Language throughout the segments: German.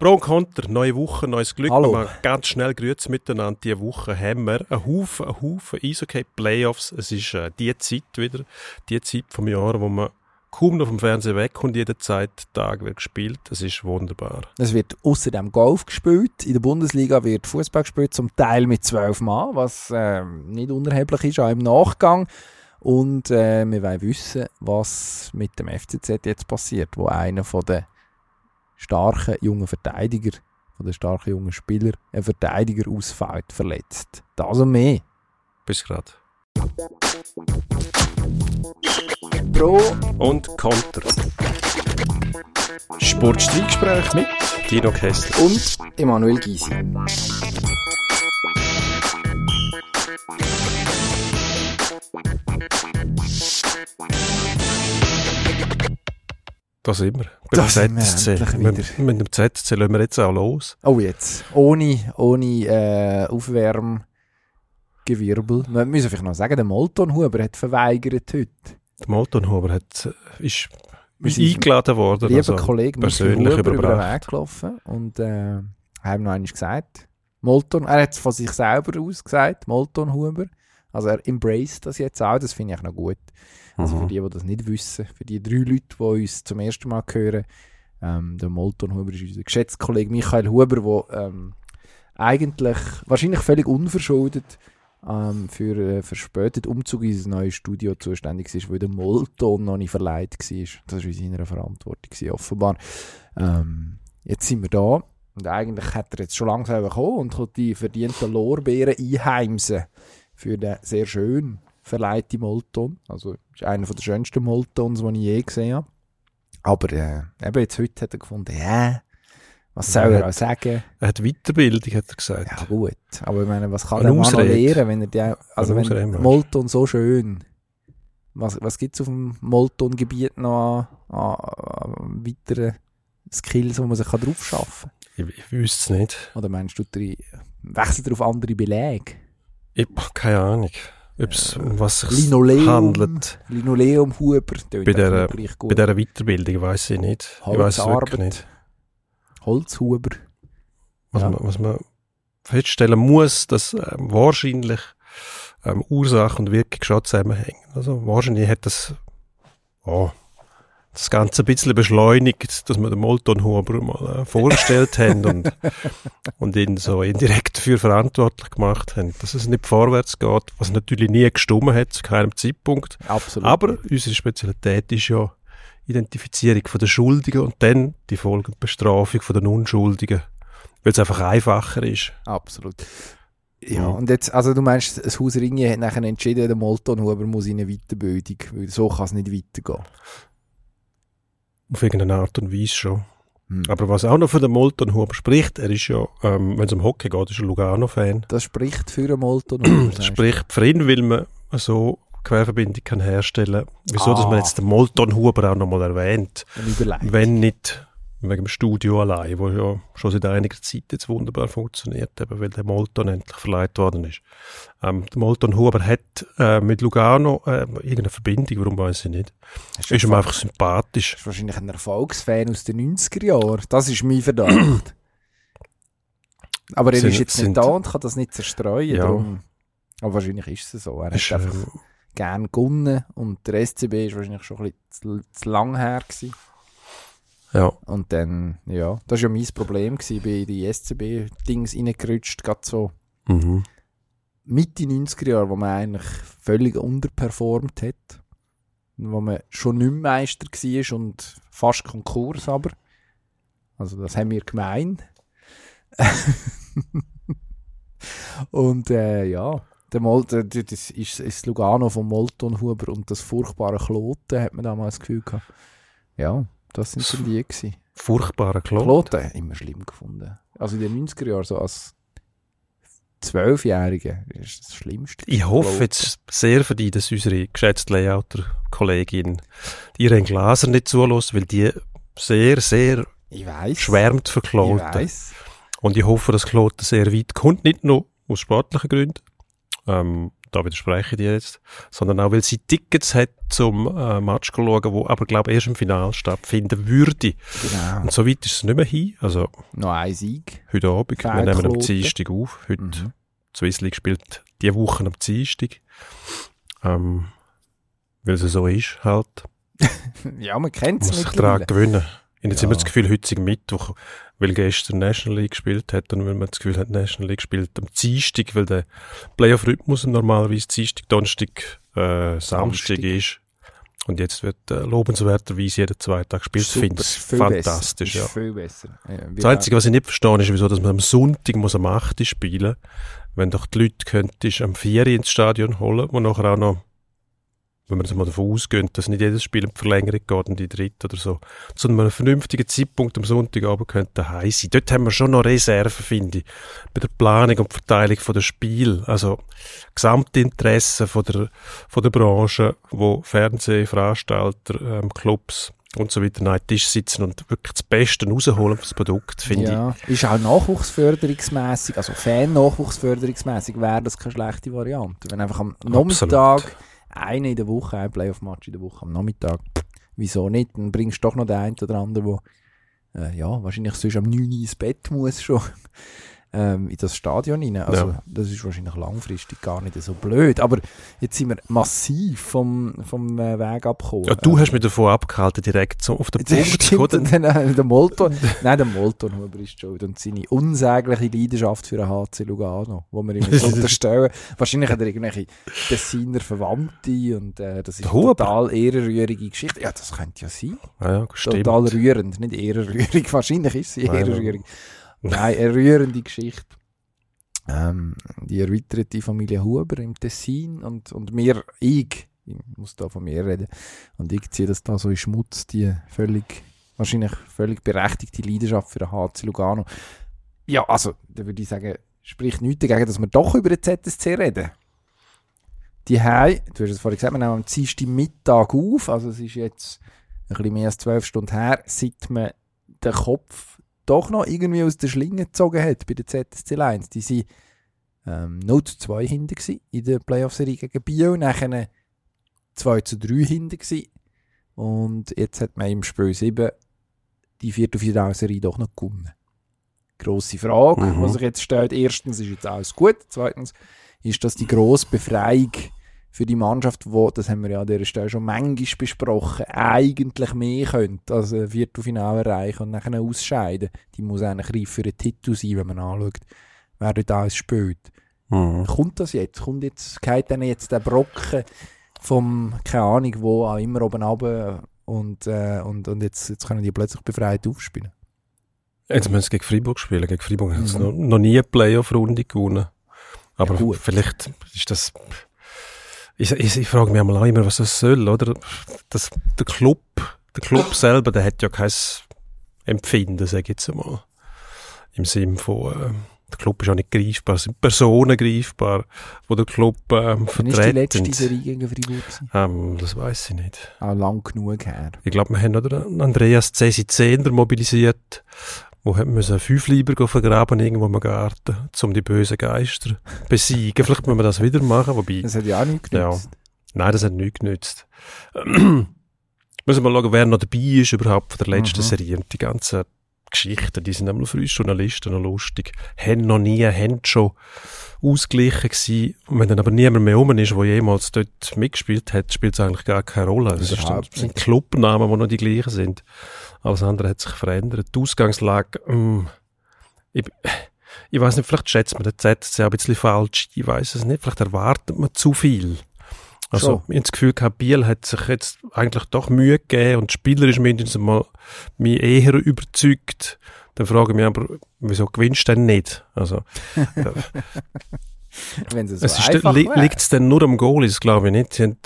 Pro und Konter, neue Woche, neues Glück. Hallo. Wir ganz schnell grüezi miteinander. Diese Woche haben wir einen Haufen, einen Haufen Eishockey-Playoffs. Es ist äh, die Zeit wieder, die Zeit vom Jahr, wo man kaum noch vom Fernsehen wegkommt, jederzeit Tag wird gespielt. Es ist wunderbar. Es wird außerdem Golf gespielt. In der Bundesliga wird Fußball gespielt, zum Teil mit zwölf Mann, was äh, nicht unerheblich ist, auch im Nachgang. Und äh, wir wollen wissen, was mit dem FCZ jetzt passiert, wo einer von den starken jungen Verteidiger, von den starken jungen Spieler, ein Verteidiger ausfällt, verletzt. Das und mehr. Bis gerade. Pro Und Konter. Sportstreitgespräch mit Dino Kessler. und Emanuel Gysi. Da sind wir. Da Beim sind wir Mit, mit dem ZSC lassen wir jetzt auch los. Oh, jetzt. Ohne, ohne äh, Aufwärmgewirbel. Wir müssen vielleicht noch sagen, der Molton Huber hat verweigert heute. Der Moltonhuber hat, äh, ist Wir sind eingeladen worden. Lieber also Kollege persönlich Huber über den. Weg gelaufen und äh, haben noch einmal gesagt, Molton, er hat es von sich selber aus gesagt, Molton Huber. Also er embraced das jetzt auch, das finde ich noch gut. Also für Mhm. die, die das nicht wissen, für die drei Leute, die uns zum ersten Mal hören, ähm, der Molton Huber ist unser geschätzter Kollege Michael Huber, der ähm, eigentlich wahrscheinlich völlig unverschuldet ähm, für äh, verspätet Umzug in sein neues Studio zuständig ist, weil der Molton noch nicht verleiht war. Das war in seiner Verantwortung, gewesen, offenbar. Ähm, jetzt sind wir da und eigentlich hat er jetzt schon langsam gekommen und hat die verdienten Lorbeeren einheimsen für den sehr schön verleihten Molton. Also ist einer der schönsten Moltons, die ich je gesehen habe. Aber äh, eben jetzt heute hat er gefunden, ja, was soll Ja, er auch sagen? Er hat Weiterbildung, hat er gesagt. Ja gut, aber ich meine, was kann Eine Mann noch Ausrede. lernen, wenn er die, also Eine Ausrede, wenn du? Molton so schön, was, was gibt es auf dem Molton-Gebiet noch an, an, an weiteren Skills, wo man sich kann drauf schaffen Ich, ich wüsste es nicht. Oder meinst du, wechselt er auf andere Belege? Ich habe keine Ahnung, ob es um was es Linoleum, handelt. Linoleum, Huber, tönt Bei der-. Bei dieser Weiterbildung weiß ich nicht. Ich weiß es wirklich nicht. Holzhuber. Was, Ja. man, was man feststellen muss, dass ähm, wahrscheinlich ähm, Ursache und Wirkung schon zusammenhängen. Also wahrscheinlich hat das oh, das Ganze ein bisschen beschleunigt, dass wir den Molton Huber mal äh, vorgestellt haben und, und ihn so indirekt dafür verantwortlich gemacht haben, dass es nicht vorwärts geht, was natürlich nie gestummen hat, zu keinem Zeitpunkt. Absolut. Aber unsere Spezialität ist ja Identifizierung von den Schuldigen und dann die folgende Bestrafung von den Unschuldigen, weil es einfach einfacher ist. Absolut. Ja, Ja. und jetzt, also du meinst, das Haus Ringe hat nachher entschieden, der Molton Huber muss in eine Weiterbildung, weil so kann es nicht weitergehen. Auf irgendeine Art und Weise schon. Hm. Aber was auch noch von dem Molton Huber spricht, er ist ja, ähm, wenn es um Hockey geht, ist er Lugano-Fan. Das spricht für einen Molton Huber. Das spricht für ihn, weil man so Querverbindung kann herstellen Wieso, dass Ah. man jetzt den Molton Huber auch nochmal erwähnt. Wenn nicht wegen dem Studio allein, wo ja schon seit einiger Zeit jetzt wunderbar funktioniert, eben weil der Molton endlich verleiht worden ist. Ähm, der Molton Huber hat äh, mit Lugano äh, irgendeine Verbindung, warum weiß ich nicht. Das Ist ihm einfach sympathisch. ist wahrscheinlich ein Erfolgsfan aus den 90er Jahren. Das ist mein Verdacht. Aber er Sind- ist jetzt sind- nicht da und kann das nicht zerstreuen. Ja. Darum. Aber wahrscheinlich ist es so. Er Ist, hat einfach ähm, gern gewonnen und der SCB ist wahrscheinlich schon ein bisschen zu, zu lang her gewesen. Ja. Und dann, ja, das war ja mein Problem gewesen, bei die SCB-Dings reingerutscht, gerade so Mhm. Mitte 90er Jahre, wo man eigentlich völlig unterperformt hat. Wo man schon nicht mehr Meister war und fast Konkurs aber. Also das haben wir gemein. und äh, ja, der Mol das ist, ist Lugano von Molton Huber und das furchtbare Kloten hat man damals das Gefühl gehabt. Ja, das sind dann die gewesen. Furchtbarer Klon. Kloten immer schlimm gefunden. Also in den 90er Jahren so als Zwölfjährige ist das Schlimmste. Ich hoffe Kloten. jetzt sehr für dich, dass unsere geschätzte Layouter-Kollegin ihren Glaser nicht zulässt, weil die sehr, sehr weiß. schwärmt für Ich Kloten. Und ich hoffe, dass Kloten sehr weit kommt, nicht nur aus sportlichen Gründen. Ähm, da widerspreche ich dir jetzt, sondern auch, weil sie Tickets hat zum äh, Match schauen, wo aber, glaube ich, erst im Finale stattfinden würde. Genau. Und so weit ist es nicht mehr hin. Also, Noch ein Sieg. heute Abend, wir nehmen am. Dienstag auf. Heute, Mhm. die Swiss League spielt die Woche am Dienstag. Ähm, weil es so ist, halt. Ja, man kennt es muss sich daran gewöhnen. Ich habe jetzt Ja. immer das Gefühl, heute ist Mittwoch, weil gestern National League gespielt hat und weil man das Gefühl hat, National League spielt am Dienstag, weil der Playoff-Rhythmus normalerweise Dienstag, Donnerstag, äh, Samstag Samstag. ist. Und jetzt wird äh, lobenswerterweise jeden zwei Tage gespielt. Ich Super, finde viel fantastisch. besser. Ja. Viel besser. Ja, Das Einzige, was ich nicht verstehe, ist, wieso dass man am Sonntag muss am 8. Uhr spielen wenn doch die Leute könntest am 4. Uhr ins Stadion holen, wo nachher auch noch, wenn wir jetzt mal davon ausgehen, dass nicht jedes Spiel in die Verlängerung geht und die dritte oder so, zu einem vernünftigen Zeitpunkt am Sonntagabend könnte daheim sein. Dort haben wir schon noch Reserven, finde ich, bei der Planung und Verteilung von der Spiel. Also Gesamtinteresse von der, von der Branche, wo Fernsehveranstalter, ähm, Clubs und so weiter an Tisch sitzen und wirklich das Beste rausholen für das Produkt, finde ich. ja, ist auch nachwuchsförderungsmäßig, also Fan-Nachwuchsförderungsmäßig wäre das keine schlechte Variante. Wenn einfach am Nachmittag eine in der Woche, ein Playoff-Match in der Woche am Nachmittag, wieso nicht? Dann bringst du doch noch den einen oder anderen, der äh, ja, wahrscheinlich sonst am 9 Uhr ins Bett muss schon ähm, in das Stadion rein. Also Ja. das ist wahrscheinlich langfristig gar nicht so blöd. Aber jetzt sind wir massiv vom, vom äh, Weg abgekommen. Ja, du hast mich davon abgehalten, direkt so auf den Punkt zu stimmt, kommen. und dann, äh, der Molton, nein, der Molton Huber ist schuld und seine unsägliche Leidenschaft für den HC Lugano, wo wir ihm unterstellen. Wahrscheinlich hat er irgendwelche Tessiner Verwandte und äh, das ist eine total ehrenrührige Geschichte. Ja, das könnte ja sein. Ja, ja. Total rührend, nicht ehrenrührig. Wahrscheinlich ist sie ehrenrührig. Nein, eine rührende Geschichte. Ähm, die erweiterte Familie Huber im Tessin und, und mir, ich, ich muss da von mir reden, und ich ziehe das da so in Schmutz, die völlig, wahrscheinlich völlig berechtigte Leidenschaft für den HC Lugano. Ja, also, da würde ich sagen, spricht nichts dagegen, dass wir doch über den ZSC reden. Die Hei, du hast es vorhin gesagt, wir nehmen am Dienstag Mittag auf, also es ist jetzt ein bisschen mehr als zwölf Stunden her, seit man den Kopf doch noch irgendwie aus der Schlinge gezogen hat bei der ZSC Lions. Die waren ähm, 0 zu 2 hinten gewesen in der Playoff-Serie gegen Bio, nachher 2 zu 3 hinten gewesen. und jetzt hat man im Spiel 7 die Viertelfinalserie doch noch gewonnen. Grosse Frage, Mhm. was sich jetzt stellt. Erstens ist jetzt alles gut, zweitens ist das die grosse Befreiung für die Mannschaft, wo, das haben wir ja an dieser Stelle schon manchmal besprochen, eigentlich mehr könnte als ein Viertelfinale erreichen und nachher ausscheiden. Die muss eigentlich reif für einen Titel sein, wenn man anschaut, wer dort alles spielt. Mhm. Kommt das jetzt? Kommt jetzt, geht dann jetzt der Brocken vom, keine Ahnung, wo auch immer oben runter und, äh, und, und jetzt, jetzt können die plötzlich befreit aufspielen. Jetzt müssen sie gegen Freiburg spielen. Gegen Freiburg haben sie Mhm. noch, noch nie eine Playoff-Runde gewonnen. Aber gut. vielleicht ist das. Ich, ich, ich frage mich einmal auch immer, was das soll, oder? Das, der Club, der Club selber, der hat ja kein Empfinden, sage ich jetzt einmal. Im Sinn von, äh, der Club ist auch nicht greifbar, es sind Personen greifbar, die der Club ähm, Wann ist die letzte vertreten. Serie gegen Freiburg? Ähm, das weiß ich nicht. Auch lang genug her. Ich glaube, wir haben oder Andreas Cesi Zehner mobilisiert, wo hat müssen fünf Lieber vergraben irgendwo im Garten, um die bösen Geister besiegen. Vielleicht müssen wir das wieder machen, wobei, Das hat ja auch nichts Ja. genützt. nein, das hat nichts genützt. Müssen wir mal schauen, wer noch dabei ist überhaupt von der letzten Mhm. Serie. Und die ganzen Geschichten, die sind einmal für uns Journalisten noch lustig. Haben noch nie, haben schon ausgeglichen gewesen. Und wenn dann aber niemand mehr rum ist, der jemals dort mitgespielt hat, spielt es eigentlich gar keine Rolle. Es Überhaupt es sind. Clubnamen, die noch die gleichen sind. Alles andere hat sich verändert. Die Ausgangslage, mm, ich, ich weiß nicht, vielleicht schätzt man den auch ein bisschen falsch. Ich weiß es nicht. Vielleicht erwartet man zu viel. Also, Schon. ich habe das Gefühl gehabt, Biel hat sich jetzt eigentlich doch Mühe gegeben und spielerisch mindestens mal mich eher überzeugt. Dann frage ich mich aber, wieso gewinnst du denn nicht? Also, Wenn es so es ist, li liegt es denn nur am Goal? Das glaube ich nicht. Sie haben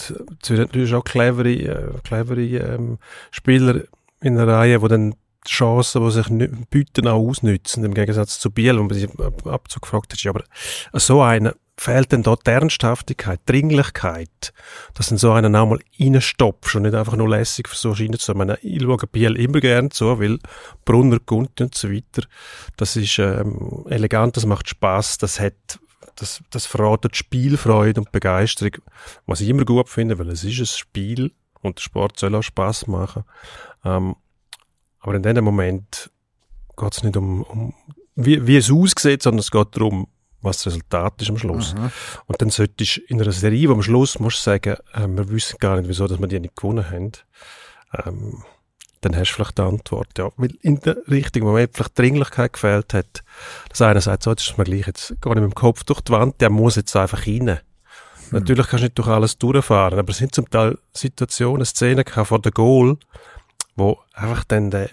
sie haben natürlich auch clevere, äh, clevere ähm, Spieler in der Reihe, die dann die Chancen, die sich bieten, auch ausnützen. Im Gegensatz zu Biel, wo man sich ab- Abzug gefragt hat. Aber so einer fehlt denn dort die Ernsthaftigkeit, die Dringlichkeit, dass du so einen auch mal reinstopfst und nicht einfach nur lässig versuchst reinzukommen. Ich schaue Biel immer gerne zu, weil Brunner, Gunter und so weiter, das ist ähm, elegant, das macht Spaß, das hat das, das verratet Spielfreude und Begeisterung, was ich immer gut finde, weil es ist ein Spiel und der Sport soll auch Spaß machen. Ähm, aber in dem Moment geht es nicht um, um wie, wie es aussieht, sondern es geht darum, was das Resultat ist am Schluss. Mhm. Und dann solltest du in einer Serie, wo am Schluss musst du sagen, äh, wir wissen gar nicht, wieso dass wir die nicht gewonnen haben. Ähm, dann hast du vielleicht die Antwort, ja. Weil in der richtigen Moment vielleicht Dringlichkeit gefehlt hat. Das eine sagt, so, jetzt ist mir gleich, jetzt gehe ich mit dem Kopf durch die Wand, der muss jetzt einfach rein. Hm. Natürlich kannst du nicht durch alles durchfahren, aber es sind zum Teil Situationen, Szenen vor der Goal, wo einfach dann der,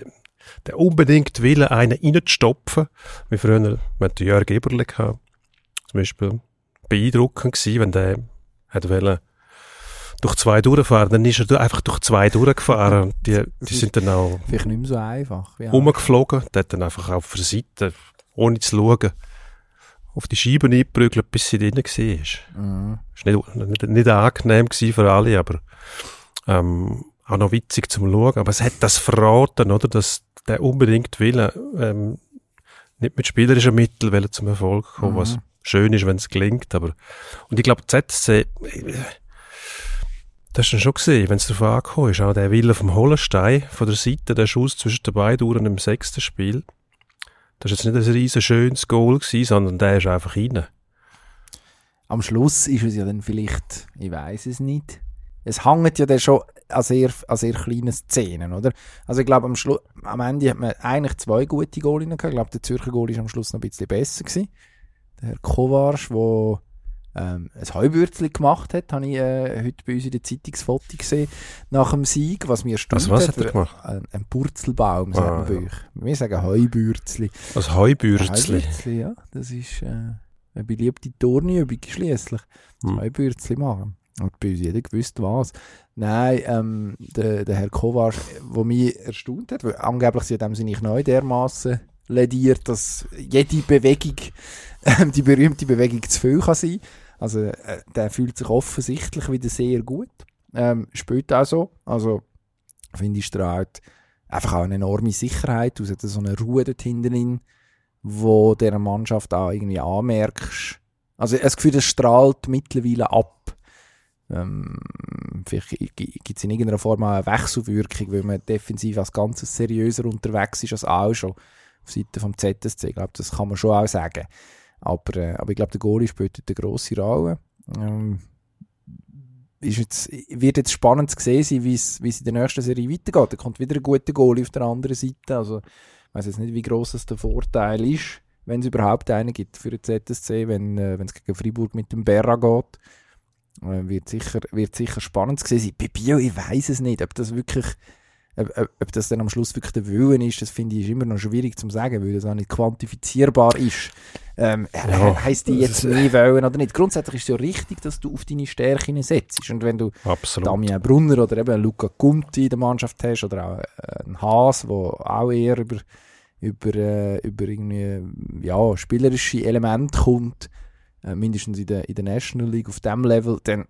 der unbedingt Wille, einen reinzustopfen, wie früher mit Jörg Eberle gehabt, zum Beispiel, beeindruckend gewesen, wenn der hat wollen, durch zwei durchfahren, dann ist er einfach durch zwei durchgefahren die, die sind dann auch Vielleicht nicht mehr so einfach. Ja. rumgeflogen, der hat dann einfach auf der Seite, ohne zu schauen, auf die Scheiben eingeprügelt, bis sie drin war. Mhm. Ist nicht, nicht, nicht angenehm für alle, aber ähm, auch noch witzig zum Schauen. Aber es hat das verraten, oder, dass der unbedingt will, ähm, nicht mit spielerischen Mitteln will zum Erfolg kommen, Mhm. was schön ist, wenn es gelingt. Aber und ich glaube, ZSC, äh, das hast du schon gesehen, wenn es darauf angekommen ist, auch der Wille vom Hollenstein von der Seite, der Schuss zwischen den beiden Uhren im sechsten Spiel. Das war jetzt nicht ein riesen schönes Goal gewesen, sondern der ist einfach rein. Am Schluss ist es ja dann vielleicht, ich weiß es nicht. Es hängt ja dann schon an sehr, an sehr kleinen Szenen, oder? Also ich glaube, am, am Ende hat man eigentlich zwei gute Goalinnen gehabt. Ich glaube, der Zürcher Goal ist am Schluss noch ein bisschen besser gewesen. Der Herr Kovarsch, der ähm, ein Heubürzli gemacht hat, habe ich äh, heute bei uns in der Zeitungsfoto gesehen, nach dem Sieg, was mir erstaunt Also was hat. er gemacht? Ein, ein Purzelbaum, sagt Ah, man bei ja. euch. Wir sagen Heubürzli. Als Heubürzli. Heubürzli, ja. Das ist äh, eine beliebte Turnübung schliesslich. Hm. Heubürzli machen. Und bei uns jeder gewusst was. Nein, ähm, der, der Herr Kovac, der mich erstaunt hat, weil angeblich sie in dem Sinne neu dermaßen lediert, dass jede Bewegung, ähm, die berühmte Bewegung zu viel kann sein. Also äh, der fühlt sich offensichtlich wieder sehr gut. Ähm, spielt auch so. Also finde ich strahlt einfach auch eine enorme Sicherheit aus. Hat so eine Ruhe dort hinten drin, wo der Mannschaft auch irgendwie anmerkst. Also das Gefühl, das strahlt mittlerweile ab. Ähm, vielleicht gibt es in irgendeiner Form auch eine Wechselwirkung, weil man defensiv als Ganzes seriöser unterwegs ist als auch schon auf Seite vom ZSC. Ich glaube, das kann man schon auch sagen. Aber, äh, aber ich glaube, der Goalie spielt eine grosse Rolle. Ähm, ist jetzt, wird jetzt spannend zu sehen sein, wie es in der nächsten Serie weitergeht. Da kommt wieder ein guter Goalie auf der anderen Seite. Also, ich weiß jetzt nicht, wie groß das der Vorteil ist, wenn es überhaupt einen gibt für den ZSC, wenn äh, es gegen Freiburg mit dem Berra geht. Äh, wird, sicher, wird sicher spannend zu sehen sein. Bei Bio, ich weiß es nicht, ob das wirklich, ob, ob, das dann am Schluss wirklich der Willen ist, das finde ich ist immer noch schwierig zu sagen, weil das auch nicht quantifizierbar ist. Ähm, Ja, heisst die jetzt nie wollen oder nicht? Grundsätzlich ist es ja richtig, dass du auf deine Stärken setzt. Und wenn du Absolut. Damian Brunner oder eben Luca Conti in der Mannschaft hast oder auch äh, einen Haas, der auch eher über, über, äh, über irgendwie, ja, spielerische Elemente kommt, äh, mindestens in der, in der National League auf dem Level, dann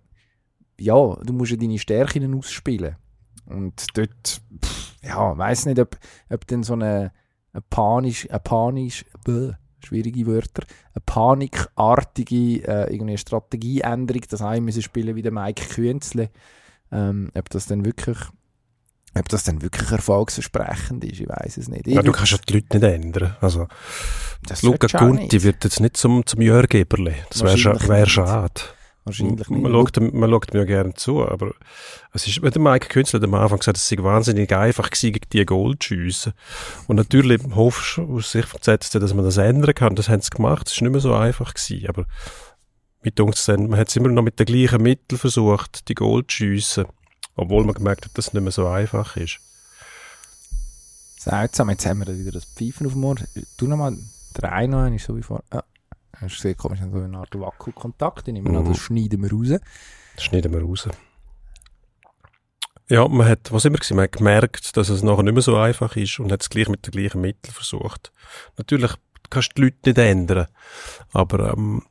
ja, du musst ja deine Stärken ausspielen. Und dort, pff, ja, weiß nicht, ob, ob dann so eine, eine panisch, eine panisch, bäh, schwierige Wörter, eine panikartige äh, irgendwie Strategieänderung, das auch müssen spielen wie der Mike Künzle, ähm, ob das dann wirklich ob das dann wirklich erfolgsversprechend ist, ich weiß es nicht. Ja, du kannst ja die Leute nicht ändern. Also, das Luca Gunti wird jetzt nicht zum, zum Jörg Eberle. Das wäre wär schade. Wahrscheinlich Man nicht. schaut, ihm- man schaut mir ja gerne zu, aber es ist, der Mike Künzler hat am Anfang gesagt, es sei wahnsinnig einfach gewesen, gegen die Goal zu schiessen. Und natürlich hoffst du aus Sicht von ZSC, dass man das ändern kann. Das haben sie gemacht. Es ist nicht mehr so einfach gewesen. Aber mit uns dann, man hat es immer noch mit den gleichen Mitteln versucht, die Goal zu schiessen. Obwohl man gemerkt hat, dass es nicht mehr so einfach ist. Seltsam, jetzt haben wir wieder das Pfeifen auf dem Ohr. Du nochmal, drei noch ist so wie vor. Ah, hast du gesehen, komisch, so eine Art Wackelkontakt. Ich nehme an, Mhm. das schneiden wir raus. Das schneiden wir raus. Ja, man hat, was immer gewesen, man hat gemerkt, dass es nachher nicht mehr so einfach ist und hat es gleich mit den gleichen Mitteln versucht. Natürlich kannst du die Leute nicht ändern, aber ähm,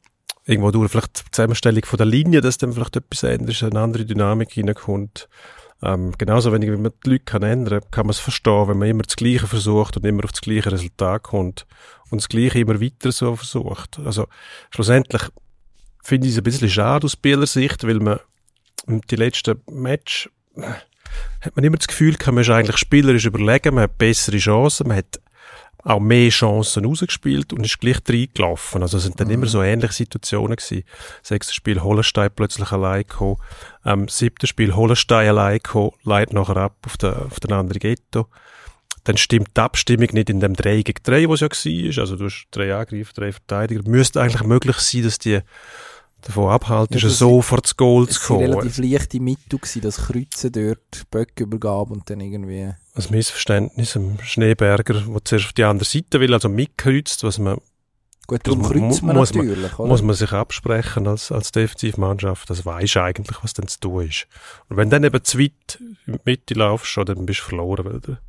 irgendwo durch vielleicht die Zusammenstellung von der Linie, dass dann vielleicht etwas ändert, ist, eine andere Dynamik reinkommt. Ähm, genauso wenig, wie man die Leute kann ändern kann, man es verstehen, wenn man immer das Gleiche versucht und immer auf das gleiche Resultat kommt und das Gleiche immer weiter so versucht. Also schlussendlich finde ich es ein bisschen schade aus Spielersicht, weil man die letzten Match hat man immer das Gefühl, man ist eigentlich spielerisch überlegen, man hat bessere Chancen, man hat auch mehr Chancen rausgespielt und ist gleich reingelaufen. Also es sind dann mhm. immer so ähnliche Situationen gewesen. Sechstes Spiel Hollenstein plötzlich allein gekommen, ähm, siebtes Spiel Hollenstein allein gekommen, leidet nachher ab auf den, auf den anderen Ghetto. Dann stimmt die Abstimmung nicht in dem 3 gegen 3, was ja war. Also du hast drei Angreifer, drei Verteidiger. Müsste eigentlich möglich sein, dass die davon abhalten, ja, ist so vor das Goal zu kommen. Es war relativ leichte Mittel, das Kreuzen dort, Böcke übergab und dann irgendwie... Ein Missverständnis am Schneeberger, der zuerst auf die andere Seite will, also mitkreuzt, was man... Gut, darum kreuzt man muss natürlich, man, Muss man sich absprechen als, als Defensivmannschaft, das weisst eigentlich, was denn zu tun ist. Und wenn dann eben zu weit in die Mitte laufst, dann bist du verloren, weil der,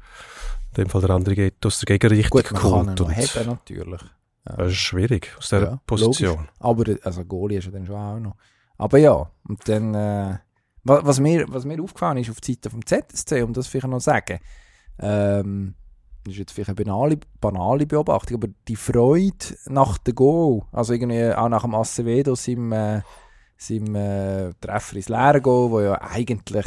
in dem Fall der andere geht aus der Gegenrichtung Gut, man kommt. Kann ihn noch haben, natürlich. Das ist schwierig aus dieser ja, Position. Logisch. Aber also Goalie ist ja dann schon auch noch. Aber ja, und dann, äh, was, mir, was mir aufgefallen ist auf die Seite vom ZSC, um das vielleicht noch zu sagen, ähm, das ist jetzt vielleicht eine banale, banale Beobachtung, aber die Freude nach dem Goal, also irgendwie auch nach dem Acevedo, seinem, äh, seinem äh, Treffer ins Leere Goal, wo ja eigentlich,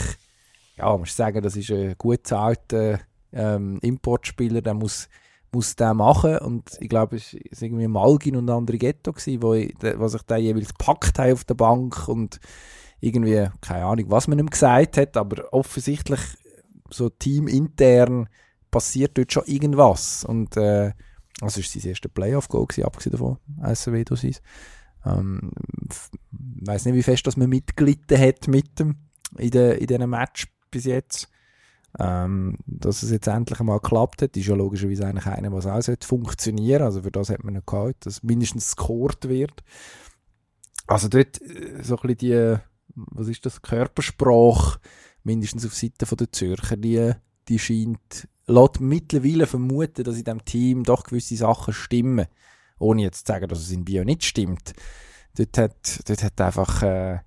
ja, man muss sagen, das ist ein gut bezahlter ähm, Importspieler, der muss muss der machen und ich glaube, es war irgendwie Malgin und andere Ghetto, gewesen, wo, ich, wo sich da jeweils gepackt haben auf der Bank und irgendwie, keine Ahnung, was man ihm gesagt hat, aber offensichtlich so teamintern passiert dort schon irgendwas und äh, also ist sein erster Playoff-Goal abgesehen davon, SW Dosis. Ähm, weiß nicht, wie fest dass man mitgelitten hat mit dem in, de, in diesem Match bis jetzt. Ähm, dass es jetzt endlich einmal geklappt hat, ist ja logischerweise eigentlich einer, was auch funktionieren Also für das hat man noch gehabt, dass mindestens scored wird. Also dort äh, so ein bisschen die, was ist das, Körpersprache, mindestens auf Seite der Zürcher, die, die scheint, lässt mittlerweile vermuten, dass in diesem Team doch gewisse Sachen stimmen. Ohne jetzt zu sagen, dass es in Bio nicht stimmt. Dort hat, dort hat einfach, äh,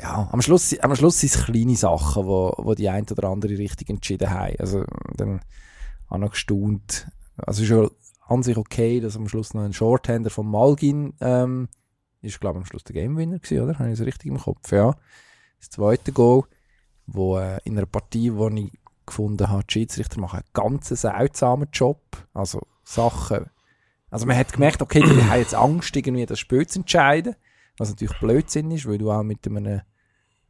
ja, am Schluss, am Schluss sind es kleine Sachen, wo, wo die eine oder andere richtig entschieden haben. Also, dann habe ich gestaunt. Also, ist ja an sich okay, dass am Schluss noch ein Shorthander von Malgin, ähm, ist, glaube ich, am Schluss der Gamewinner gewesen, oder? Habe ich es richtig im Kopf? Ja. Das zweite Goal, wo, äh, in einer Partie, wo ich gefunden habe, die Schiedsrichter machen einen ganz seltsamen Job. Also, Sachen, also man hat gemerkt, okay, die haben jetzt Angst, irgendwie das Spiel zu entscheiden. Was natürlich Blödsinn ist, weil du auch mit einem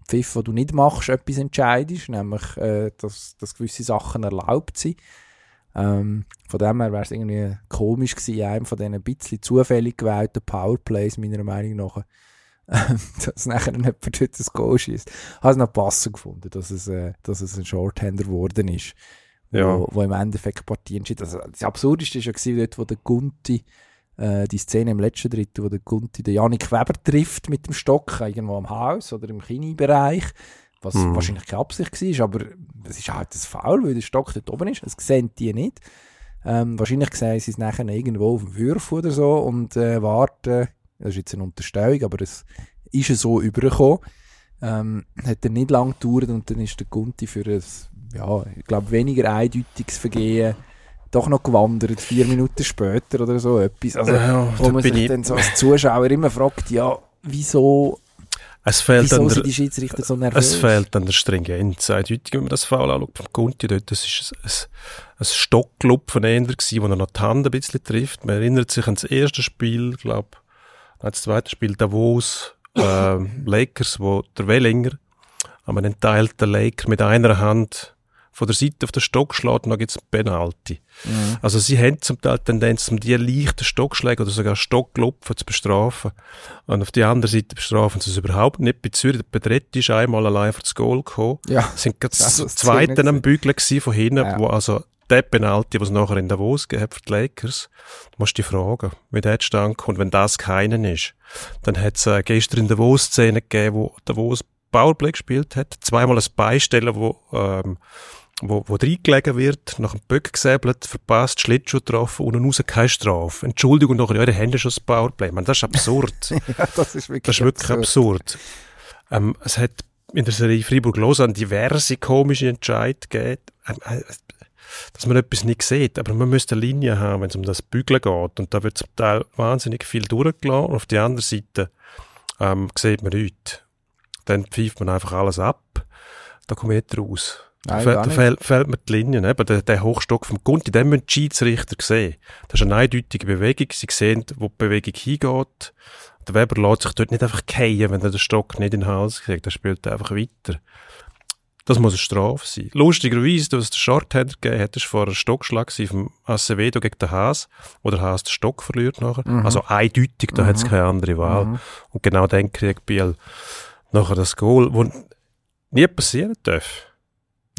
Pfiff, den du nicht machst, etwas entscheidest, nämlich, äh, dass, dass gewisse Sachen erlaubt sind. Ähm, von dem her wäre es irgendwie komisch gewesen, einem von diesen ein bisschen zufällig gewählten Powerplays, meiner Meinung nach, äh, dass nachher jemand dort das Goal schießt. Habe es noch passend gefunden, dass es, äh, dass es ein Shorthander geworden ist, ja. wo, wo im Endeffekt Partien entschieden. Also, das Absurdeste war ja dort, wo der Gunti äh, die Szene im letzten Drittel, wo der Gunti den Janik Weber trifft mit dem Stock, irgendwo am Haus oder im Kini-Bereich, was mm. wahrscheinlich keine Absicht war, aber es ist halt das Foul, weil der Stock dort oben ist, das sehen die nicht. Ähm, wahrscheinlich sehen sie es nachher irgendwo auf dem Würf oder so und äh, warten, das ist jetzt eine Unterstellung, aber es ist so übergekommen. Ähm, hat dann nicht lange gedauert und dann ist der Gunti für ein, ja, ich glaube, weniger eindeutiges Vergehen doch noch gewandert, vier Minuten später oder so etwas. Also, ja, wo man sich dann so als Zuschauer immer fragt, ja, wieso, es fehlt wieso an der, sind die Schiedsrichter so nervös? Es fehlt an der Stringenz. Eindeutig, wenn man das Foul anschaut, vom Gunti dort, das ist ein, ein, Stocklupfen eher gewesen, wo er noch die Hand ein bisschen trifft. Man erinnert sich an das erste Spiel, glaube an das zweite Spiel Davos, äh, Lakers, wo der Wellinger aber einen teilten Laker mit einer Hand von der Seite auf den Stock schlägt und dann gibt es Penalty. Mhm. Also sie haben zum Teil Tendenz, um die leichten Stockschläge oder sogar Stockklopfen zu bestrafen. Und auf die andere Seite bestrafen sie es überhaupt nicht. Bei Zürich, der Pedretti ist einmal allein für das Goal gekommen. Ja. sind gerade das zweite am Bügeln von hinten, ja. wo also der Penalty, was es nachher in Davos gegeben für die Lakers, du musst dich fragen, wie der zustande kommt. Wenn das keinen ist, dann hat es äh, gestern in Davos Szene gegeben, wo Davos Powerplay gespielt hat, zweimal ein Beistellen, wo ähm, wo, wo reingelegen wird, nach dem Böck gesäbelt, verpasst, Schlittschuh getroffen und raus keine Strafe. Entschuldigung, nachher, ja, die Hände schon das Powerplay. Man, das ist absurd. ja, das ist wirklich, das ist wirklich absurd. absurd. Ähm, es hat in der Serie Fribourg-Lausanne diverse komische Entscheidungen gegeben, ähm, äh, dass man etwas nicht sieht. Aber man müsste eine Linie haben, wenn es um das Bügeln geht. Und da wird zum Teil wahnsinnig viel durchgelassen. Und auf der anderen Seite ähm, sieht man nichts. Dann pfeift man einfach alles ab. Da kommt nicht raus. Nein, da fällt, fällt mir die Linie, eben, der, der Hochstock vom Gunti, den müssen die Schiedsrichter sehen. Das ist eine eindeutige Bewegung, sie sehen, wo die Bewegung hingeht. Der Weber lässt sich dort nicht einfach fallen, wenn er den Stock nicht in den Hals kriegt, der spielt einfach weiter. Das muss eine Strafe sein. Lustigerweise, was der Shorthänder gegeben hat, ist vor einem Stockschlag vom Acevedo gegen den Haas, wo der Haas den Stock verliert nachher. Mhm. Also eindeutig, da hat es keine andere Wahl. Mhm. Und genau dann kriegt Biel nachher das Goal, wo nie passieren darf.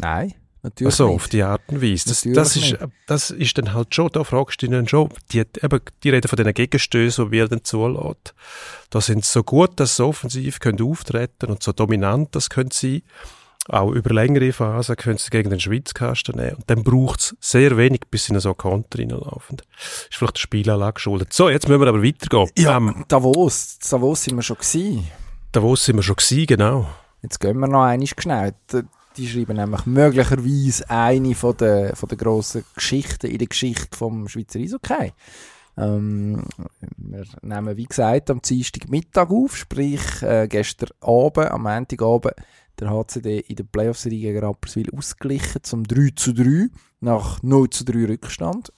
Nein, natürlich Also nicht. auf die Art und Weise. Das, das, ist, das ist dann halt schon, da fragst du dich dann schon, die, eben, die reden von diesen Gegenstößen, die Biel dann zulässt. Da sind sie so gut, dass sie offensiv können auftreten und so dominant das können sie auch über längere Phasen können sie gegen den Schweizkasten nehmen. Und dann braucht es sehr wenig, bis sie in so Konter reinlaufen. Ist vielleicht der Spielanlage geschuldet. So, jetzt müssen wir aber weitergehen. Ja, Ähm, Davos, Davos sind wir schon gewesen. da wo sind wir schon gewesen, genau. Jetzt gehen wir noch einmal schnell. Die- schreiben nämlich möglicherweise eine von der, von der grossen Geschichten in der Geschichte vom Schweizer Eishockey. Ähm, wir nehmen, wie gesagt, am Dienstag Mittag auf, sprich äh, gestern Abend, am Montagabend, der HCD in der Playoff-Serie gegen Rapperswil ausgeglichen zum 3 zu 3 nach 0 zu 3 Rückstand.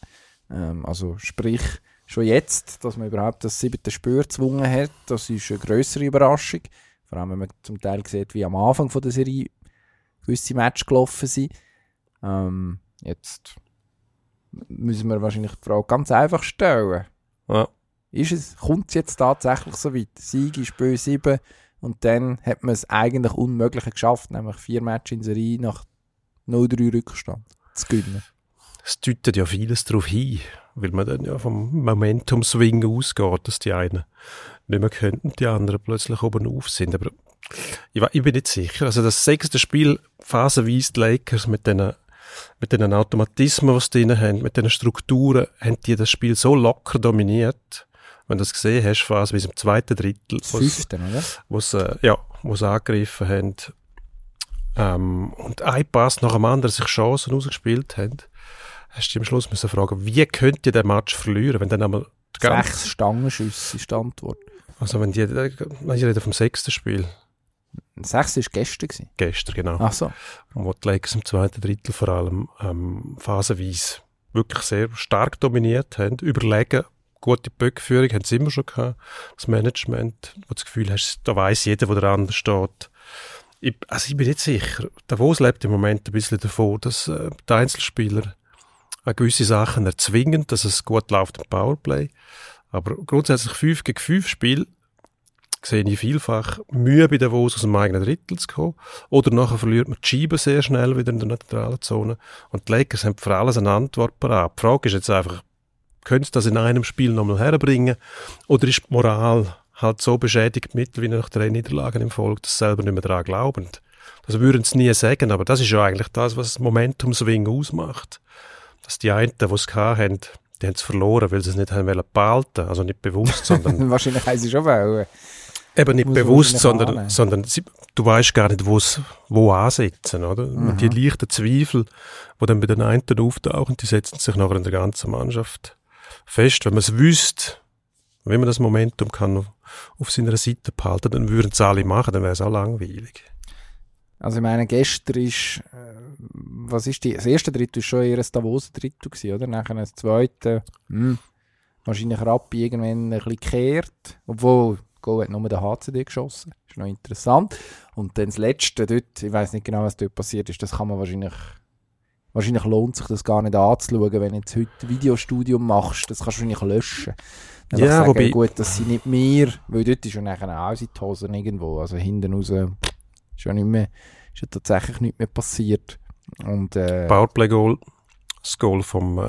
Ähm, also sprich, schon jetzt, dass man überhaupt das siebte Spür gezwungen hat, das ist eine größere Überraschung. Vor allem, wenn man zum Teil sieht, wie am Anfang von der Serie gewisse Matches gelaufen sind. Ähm, jetzt müssen wir wahrscheinlich die Frage ganz einfach stellen. Ja. Ist es, kommt es jetzt tatsächlich so weit? Sieg in Spiel 7 und dann hat man es eigentlich Unmögliche geschafft, nämlich vier Matches in Serie nach 0-3 Rückstand zu gewinnen. Es deutet ja vieles darauf hin, weil man dann ja vom Momentum-Swing ausgeht, dass die einen nicht mehr könnten, die anderen plötzlich oben auf sind. Aber ich, ich bin nicht sicher. Also das sechste Spiel phasenweise die Lakers mit den mit den Automatismen, die sie drin haben, mit den Strukturen, haben die das Spiel so locker dominiert. Wenn du das gesehen hast, phasenweise im zweiten Drittel, Das wo's- fünfte, oder? wo sie, äh, ja, wo sie angegriffen haben. Ähm, und ein Pass nach dem anderen sich Chancen ausgespielt haben. Hast du am Schluss müssen fragen, wie könnt ihr den Match verlieren, wenn dann einmal Sechs Stangenschüsse ist die Antwort. also wenn die, äh, ich rede vom sechsten Spiel, Sechs war gestern. Gewesen. gestern genau, Ach so. wo die Lakers im zweiten Drittel vor allem ähm, phasenweise wirklich sehr stark dominiert haben, überlegen, gute Böckführung haben sie immer schon gehabt, das Management, wo du das Gefühl hast, da weiß jeder, wo der andere steht. Ich, also ich bin nicht sicher. Davos lebt im Moment ein bisschen davon, dass äh, die Einzelspieler gewisse Sachen erzwingen, dass es gut läuft im Powerplay. Aber grundsätzlich 5 gegen 5 Spiel sehe ich vielfach Mühe bei Davos aus dem eigenen Drittel zu kommen. Oder nachher verliert man die Scheibe sehr schnell wieder in der neutralen Zone. Und die Lakers haben für alles eine Antwort parat. Die Frage ist jetzt einfach, können sie das in einem Spiel nochmal herbringen? Oder ist die Moral halt so beschädigt mittlerweile nach drei Niederlagen im Volk, dass sie selber nicht mehr daran glauben? Das würden sie nie sagen, aber das ist ja eigentlich das, was das Momentum-Swing ausmacht. Dass die einen, die es haben, die haben es verloren, weil sie es nicht haben behalten. Also nicht bewusst, sondern Wahrscheinlich haben sie schon wollen. Eben nicht bewusst, sondern, annehmen. sondern sie, du weißt gar nicht, wo ansetzen, oder? Mhm. Die leichten Zweifel, die dann bei den einen auftauchen, die setzen sich nachher in der ganzen Mannschaft fest. Wenn man es wüsste, wenn man das Momentum kann auf, auf seiner Seite behalten, dann würden es alle machen, dann wäre es auch langweilig. Also ich meine, gestern ist, äh, was ist die, das erste Drittel ist schon eher ein Davoser Drittel gewesen, oder? Nachher das zweite, hm, wahrscheinlich Rappi irgendwann ein bisschen gekehrt, obwohl Goal hat nur der HCD geschossen, ist noch interessant. Und dann das letzte dort, ich weiß nicht genau, was dort passiert ist, das kann man wahrscheinlich, wahrscheinlich lohnt sich das gar nicht anzuschauen, wenn du jetzt heute ein Videostudium machst, das kannst du wahrscheinlich löschen. Dann Ja, sagen, wobei- gut, das sind nicht mehr, weil dort ist ja nachher auch in die Hosen irgendwo, also hinten raus ist ja nicht mehr, ist ja tatsächlich nicht mehr passiert. Und, äh, Powerplay-Goal, das Goal vom, äh,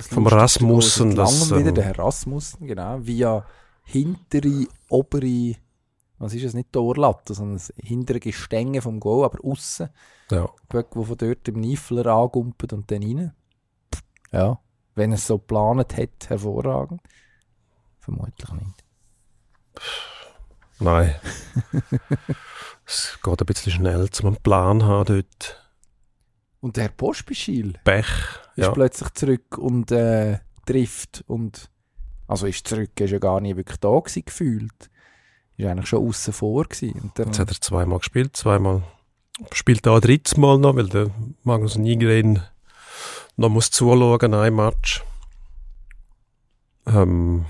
vom Rasmussen, das, langem wieder, ähm, der Herr Rasmussen, genau, via hintere, obere, was ist es, nicht Torlatte, sondern das hintere Gestänge vom Goal, aber aussen, ja, Böck, der von dort im Niffler angumpelt und dann rein. Ja, wenn er es so geplant hat, hervorragend. Vermutlich nicht. nein. es geht ein bisschen schnell, zum einen Plan haben dort. Und der Herr Pospischil Pech, ist ja. plötzlich zurück und äh, trifft und also ist zurück, ist ja gar nicht wirklich da gewesen, gefühlt. ist eigentlich schon außen vor gewesen. Jetzt hat er zweimal gespielt, zweimal spielt auch ein drittes Mal noch, weil der Magnus Nygren noch muss zuschauen, ein Match. Ähm,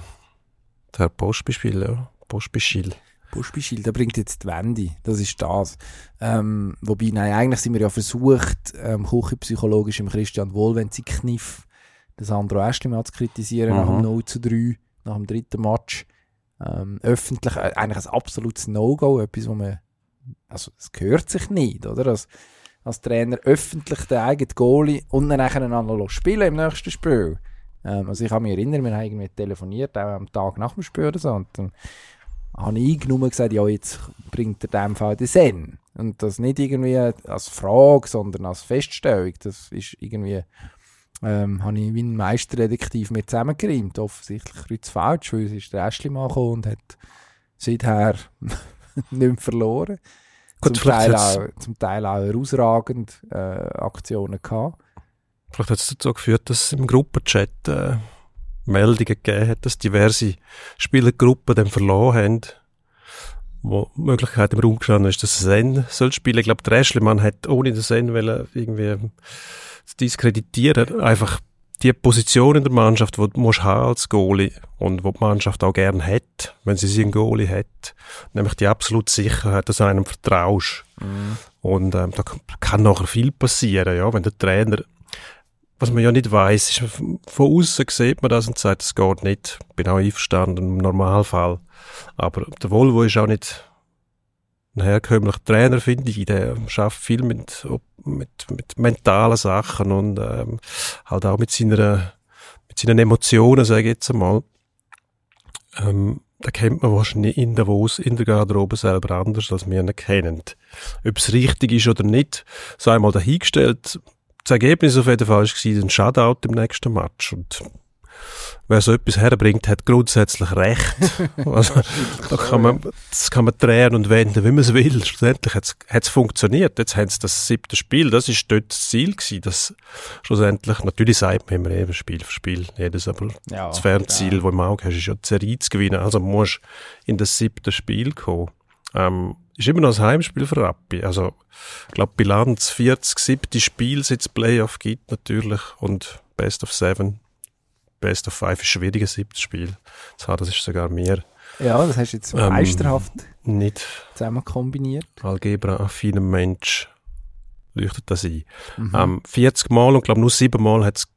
der Postspiel, ja. Postspiel. Buschbischild, der bringt jetzt die Wende. Das ist das. Ähm, wobei, nein, eigentlich sind wir ja versucht, ähm, küchenpsychologisch im Christian Wohlwenzi Kniff das Sandro Aeschlimann zu kritisieren nach dem Mhm. 0 zu 3, nach dem dritten Match. Ähm, öffentlich, äh, eigentlich ein absolutes No-Go, etwas, wo man, also, es gehört sich nicht, oder? Als, als Trainer öffentlich den eigenen Goalie und dann einander spielen im nächsten Spiel. Ähm, also ich kann mich erinnern, wir haben irgendwie telefoniert, auch am Tag nach dem Spiel oder so, und dann habe ich nur gesagt, ja, jetzt bringt er dem Fall den Sinn. Und das nicht irgendwie als Frage, sondern als Feststellung. Das ist irgendwie, ähm, habe ich wie ein Meisterdetektiv mit zusammengereimt. Offensichtlich kreuz falsch, weil es ist der Ashley-Mann gekommen und hat seither nicht mehr verloren. Gut, zum, Teil auch, zum Teil auch herausragend äh, Aktionen gehabt. Vielleicht hat es dazu geführt, dass es im Gruppenchat äh, Meldungen gegeben hat, dass diverse Spielergruppen dann verloren haben, wo die Möglichkeit im Raum gestanden ist, dass Sen soll spielen. Ich glaube, der Eschlimann hat ohne den wollen irgendwie zu diskreditieren, einfach die Position in der Mannschaft, die du musst haben als Goalie und wo die Mannschaft auch gern hat, wenn sie sie einen Goalie hat, nämlich die absolute Sicherheit, dass du einem vertraust. Und ähm, da kann- nachher viel passieren, ja, wenn der Trainer, was man ja nicht weiß, ist, von außen sieht man das und sagt, es geht nicht. Bin auch einverstanden im Normalfall. Aber der Volvo ist auch nicht ein herkömmlicher Trainer, finde ich. Der schafft viel mit, mit, mit mentalen Sachen und ähm, halt auch mit seiner, mit seinen Emotionen, sage ich jetzt einmal. Ähm, da kennt man wahrscheinlich in Davos, in der Garderobe selber anders, als wir ihn kennen. Ob es richtig ist oder nicht, sei einmal dahingestellt. Das Ergebnis auf jeden Fall war ein Shutout im nächsten Match. Und wer so etwas herbringt, hat grundsätzlich recht. also, da kann man, das kann man drehen und wenden, wie man es will. Schlussendlich hat es funktioniert. Jetzt haben sie das siebte Spiel. Das ist dort das Ziel gewesen, dass schlussendlich, natürlich sagt man immer eben Spiel für Spiel, jedes, aber Ja, das Fernziel, das du im Auge hast, ist ja die Serie zu gewinnen. Also musst in das siebte Spiel kommen. Ähm, ist immer noch ein Heimspiel für Rappi. Also, ich glaube, Bilanz 40, 7. Spiel, seit es Playoff gibt, natürlich. Und Best of Seven. Best of Five ist schwieriger siebtes Spiel. Das, das ist sogar mehr. Ja, das hast du jetzt Ähm, meisterhaft Nicht zusammen kombiniert. algebra-affinem Mensch leuchtet das ein. Mhm. Ähm, 40 Mal und glaube nur 7 Mal hat das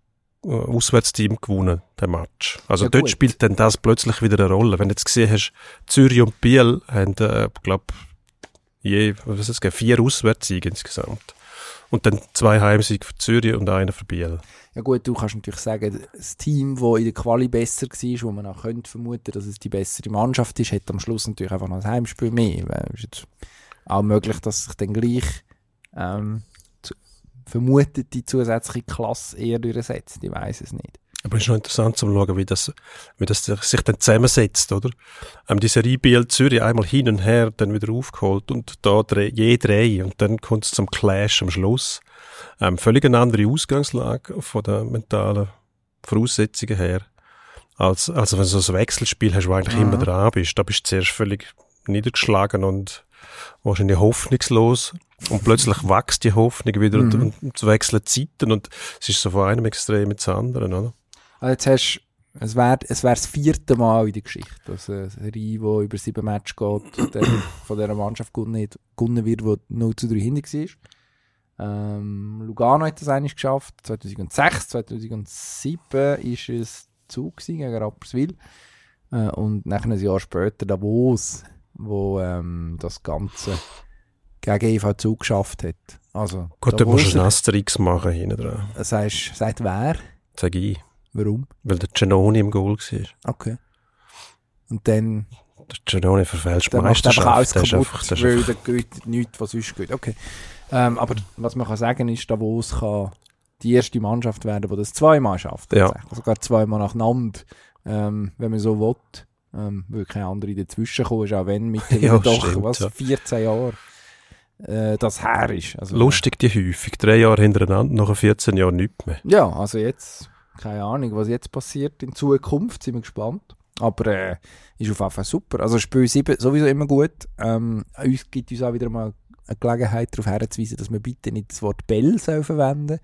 äh, Auswärtsteam gewonnen, den Match. Also Ja, dort gut. spielt dann das plötzlich wieder eine Rolle. Wenn du jetzt gesehen hast, Zürich und Biel haben, äh, glaube je, was ist gegeben? vier Auswärtssiege insgesamt. Und dann zwei Heimsiege für Zürich und einer für Biel. Ja gut, du kannst natürlich sagen, das Team, das in der Quali besser war, wo man auch könnte vermuten, dass es die bessere Mannschaft ist, hat am Schluss natürlich einfach noch ein Heimspiel mehr. Es ist jetzt auch möglich, dass sich dann gleich ähm, vermutet die zusätzliche Klasse eher durchsetzt. Ich weiß es nicht. Aber es ist noch interessant zu schauen, wie das, wie das sich dann zusammensetzt, oder? Ähm, die Serie Biel Zürich einmal hin und her, dann wieder aufgeholt und da dreh, je drei und dann kommt es zum Clash am Schluss. Ähm, völlig eine andere Ausgangslage von den mentalen Voraussetzungen her, als, als wenn du so ein Wechselspiel hast, wo eigentlich Mhm. immer dran bist. Da bist du zuerst völlig niedergeschlagen und wahrscheinlich hoffnungslos und plötzlich wächst die Hoffnung wieder und, Mhm. und, und es wechseln Zeiten und es ist so von einem Extrem ins andere, oder? Also jetzt hast es wäre es wär das vierte Mal in der Geschichte, dass eine Serie, die über sieben Matches geht, dann von dieser Mannschaft gewonnen wird, die 0 zu 3 hinter war. Ähm, Lugano hat das eigentlich geschafft. 2006, 2007 ist es Zug gegen Rapperswil. Äh, und nach ein Jahr später Davos, wo ähm, das Ganze gegen EV Zug geschafft hat. Also, Gut, da musst du ein Davoser- Asterix machen hinten dran. Das heißt, sagt wer? Sag ich. Warum? Weil der Genoni im Goal war. Okay. Und dann Der Genoni verfälscht Der macht einfach alles Meisterschaft. Der ist kaputt, einfach- der ist weil geht nichts, was sonst geht. Okay. Ähm, aber was man kann sagen ist, Davos kann die erste Mannschaft werden, die das zweimal schafft. Ja. Sogar zweimal nacheinander, ähm, wenn man so will. Ähm, weil keine andere dazwischen kommen ist, auch wenn mittlerweile Ja, doch, stimmt, was, ja. 14 Jahre äh, das her ist. Also, Lustig die häufig. Drei Jahre hintereinander, nach 14 Jahren nichts mehr. Ja, also jetzt, keine Ahnung, was jetzt passiert in Zukunft, sind wir gespannt. Aber äh, ist auf jeden Fall super. Also Spiel 7 sowieso immer gut. Ähm, uns gibt uns auch wieder mal eine Gelegenheit darauf herzuweisen, dass wir bitte nicht das Wort Bell verwenden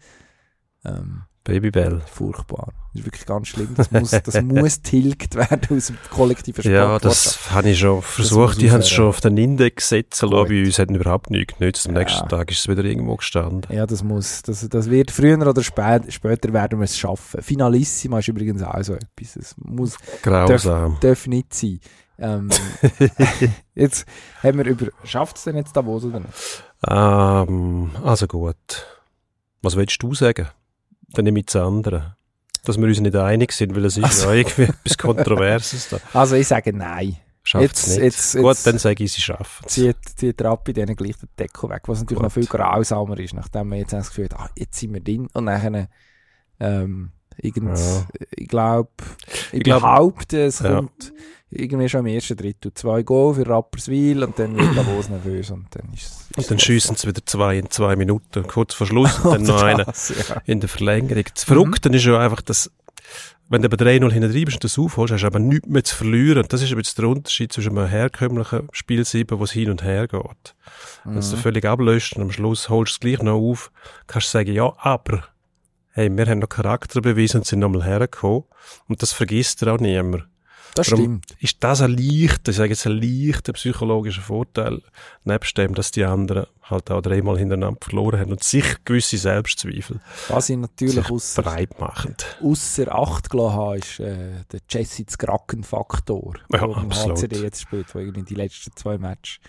ähm, Babybell. Furchtbar. Das ist wirklich ganz schlimm. Das muss, das muss tilgt werden aus dem kollektiven Sport. Ja, das habe ich schon versucht. Die haben es schon auf den Index gesetzt. aber Bei uns hat überhaupt nichts genützt. Am Ja. nächsten Tag ist es wieder irgendwo gestanden. Ja, das muss, das, das wird früher oder spät, später werden wir es schaffen. Finalissima ist übrigens auch so etwas. Es muss, Grausam. darf nicht sein. Ähm, jetzt haben wir über, schafft es denn jetzt Davos oder nicht? Ähm, also gut. Was willst du sagen? Dann nehme ich das andere. Dass wir uns nicht einig sind, weil es ist Also. ja irgendwie etwas Kontroverses da. Also ich sage nein. Schafft es nicht. jetzt- gut, jetzt- dann sage ich, sie schaffen es. Zieht, zieht Rappi denen gleich den Deckel weg, was natürlich Gut. noch viel grausamer ist, nachdem man jetzt das Gefühl hat, ah, jetzt sind wir drin und nachher ähm, irgend, Ja. ich glaube, ich, Ich glaub- behaupte, es Ja. kommt irgendwie schon im ersten Drittel zwei Goal für Rapperswil und dann wird Davos nervös und dann ist es... Und dann schiessen sie wieder zwei in zwei Minuten, kurz vor Schluss, und dann noch einer Das, ja. in der Verlängerung. Das Mhm. Verrückte ist ja einfach, dass, wenn du bei 3-0 hinten drin bist und das aufholst, hast du aber nichts mehr zu verlieren. Und das ist bisschen der Unterschied zwischen einem herkömmlichen Spiel 7, wo es hin und her geht. Wenn du es Mhm. völlig ablöst und am Schluss holst du es gleich noch auf, kannst du sagen, ja, aber, hey, wir haben noch Charakter bewiesen und sind nochmal hergekommen. Und das vergisst dir auch niemand. Das Darum stimmt. Ist das ein leichter, ich sage jetzt ein leichter psychologischer Vorteil, nebst dem, dass die anderen halt auch dreimal hintereinander verloren haben und sich gewisse Selbstzweifel Was ich natürlich ausser, breit ausser Acht gelassen habe, ist äh, der Jesse Kraken-Faktor, Ja, der absolut. HCD jetzt spielt, der irgendwie die letzten zwei Matches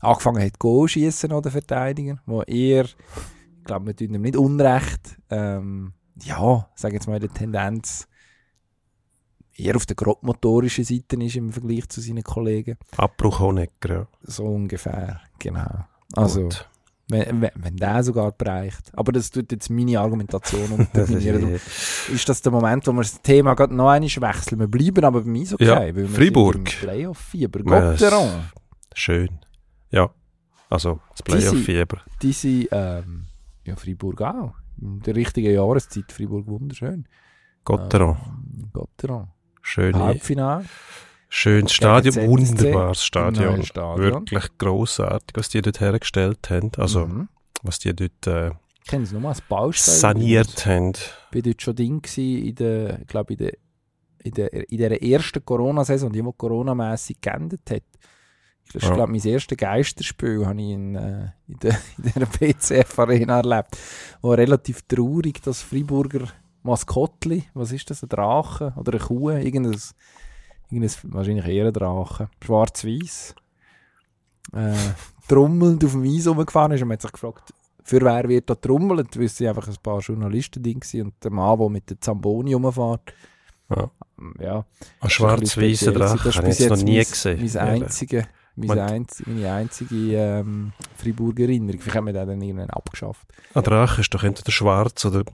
angefangen hat, Goal schießen oder Verteidiger, wo er, ich glaube, wir tun ihm nicht unrecht, ähm, ja, sage jetzt mal in der Tendenz, eher auf der grobmotorischen Seite ist im Vergleich zu seinen Kollegen. Abbruch Honegger, ja. So ungefähr, genau. Also, Gut. wenn, wenn, wenn der sogar bereicht. Aber das tut jetzt meine Argumentation unterminieren. ist das der Moment, wo wir das Thema gerade noch einmal wechseln. Wir bleiben aber beim Eishockey, Ja, weil wir Freiburg. sind im Playoff-Fieber. Gotteron, Schön. Ja. Also, das Playoff-Fieber. die sind, ähm, ja, Freiburg auch. In der richtigen Jahreszeit, Freiburg wunderschön. Gotteron. Ähm, Gotteron. Schöne, Halbfinale. schönes Stadion, wunderbares Stadion. Stadion. Wirklich grossartig, was die dort hergestellt haben. Also, mhm. was die dort äh, Ich kenne es nur als Baustein. saniert haben. Ich war dort schon Ding in der, ich glaube, in der, in der, in der ersten Corona-Saison, die, die Corona-mässig geendet hat. Ich glaube, Ja. glaub, mein erstes Geisterspiel habe ich in, äh, in, der, in der PCF-Arena erlebt. Wo relativ traurig das Freiburger Maskottli, was ist das, ein Drache oder eine Kuh, irgendein, irgendein wahrscheinlich eher ein Drache, schwarz-weiß, äh, trommelnd auf dem Eis rumgefahren ist und man hat sich gefragt, für wer wird da trommelt, weil sie einfach ein paar Journalisten ding waren und der Mann, der mit der Zamboni rumfährt. Ja. ja Ein schwarz-weißer Drache. Das habe ich jetzt noch nie jetzt gesehen. Mein einzige, mein Man- einzige, meine einzige ähm, Freiburger Erinnerung. Vielleicht haben wir den dann irgendwann abgeschafft. Ein Drache ist doch entweder schwarz oder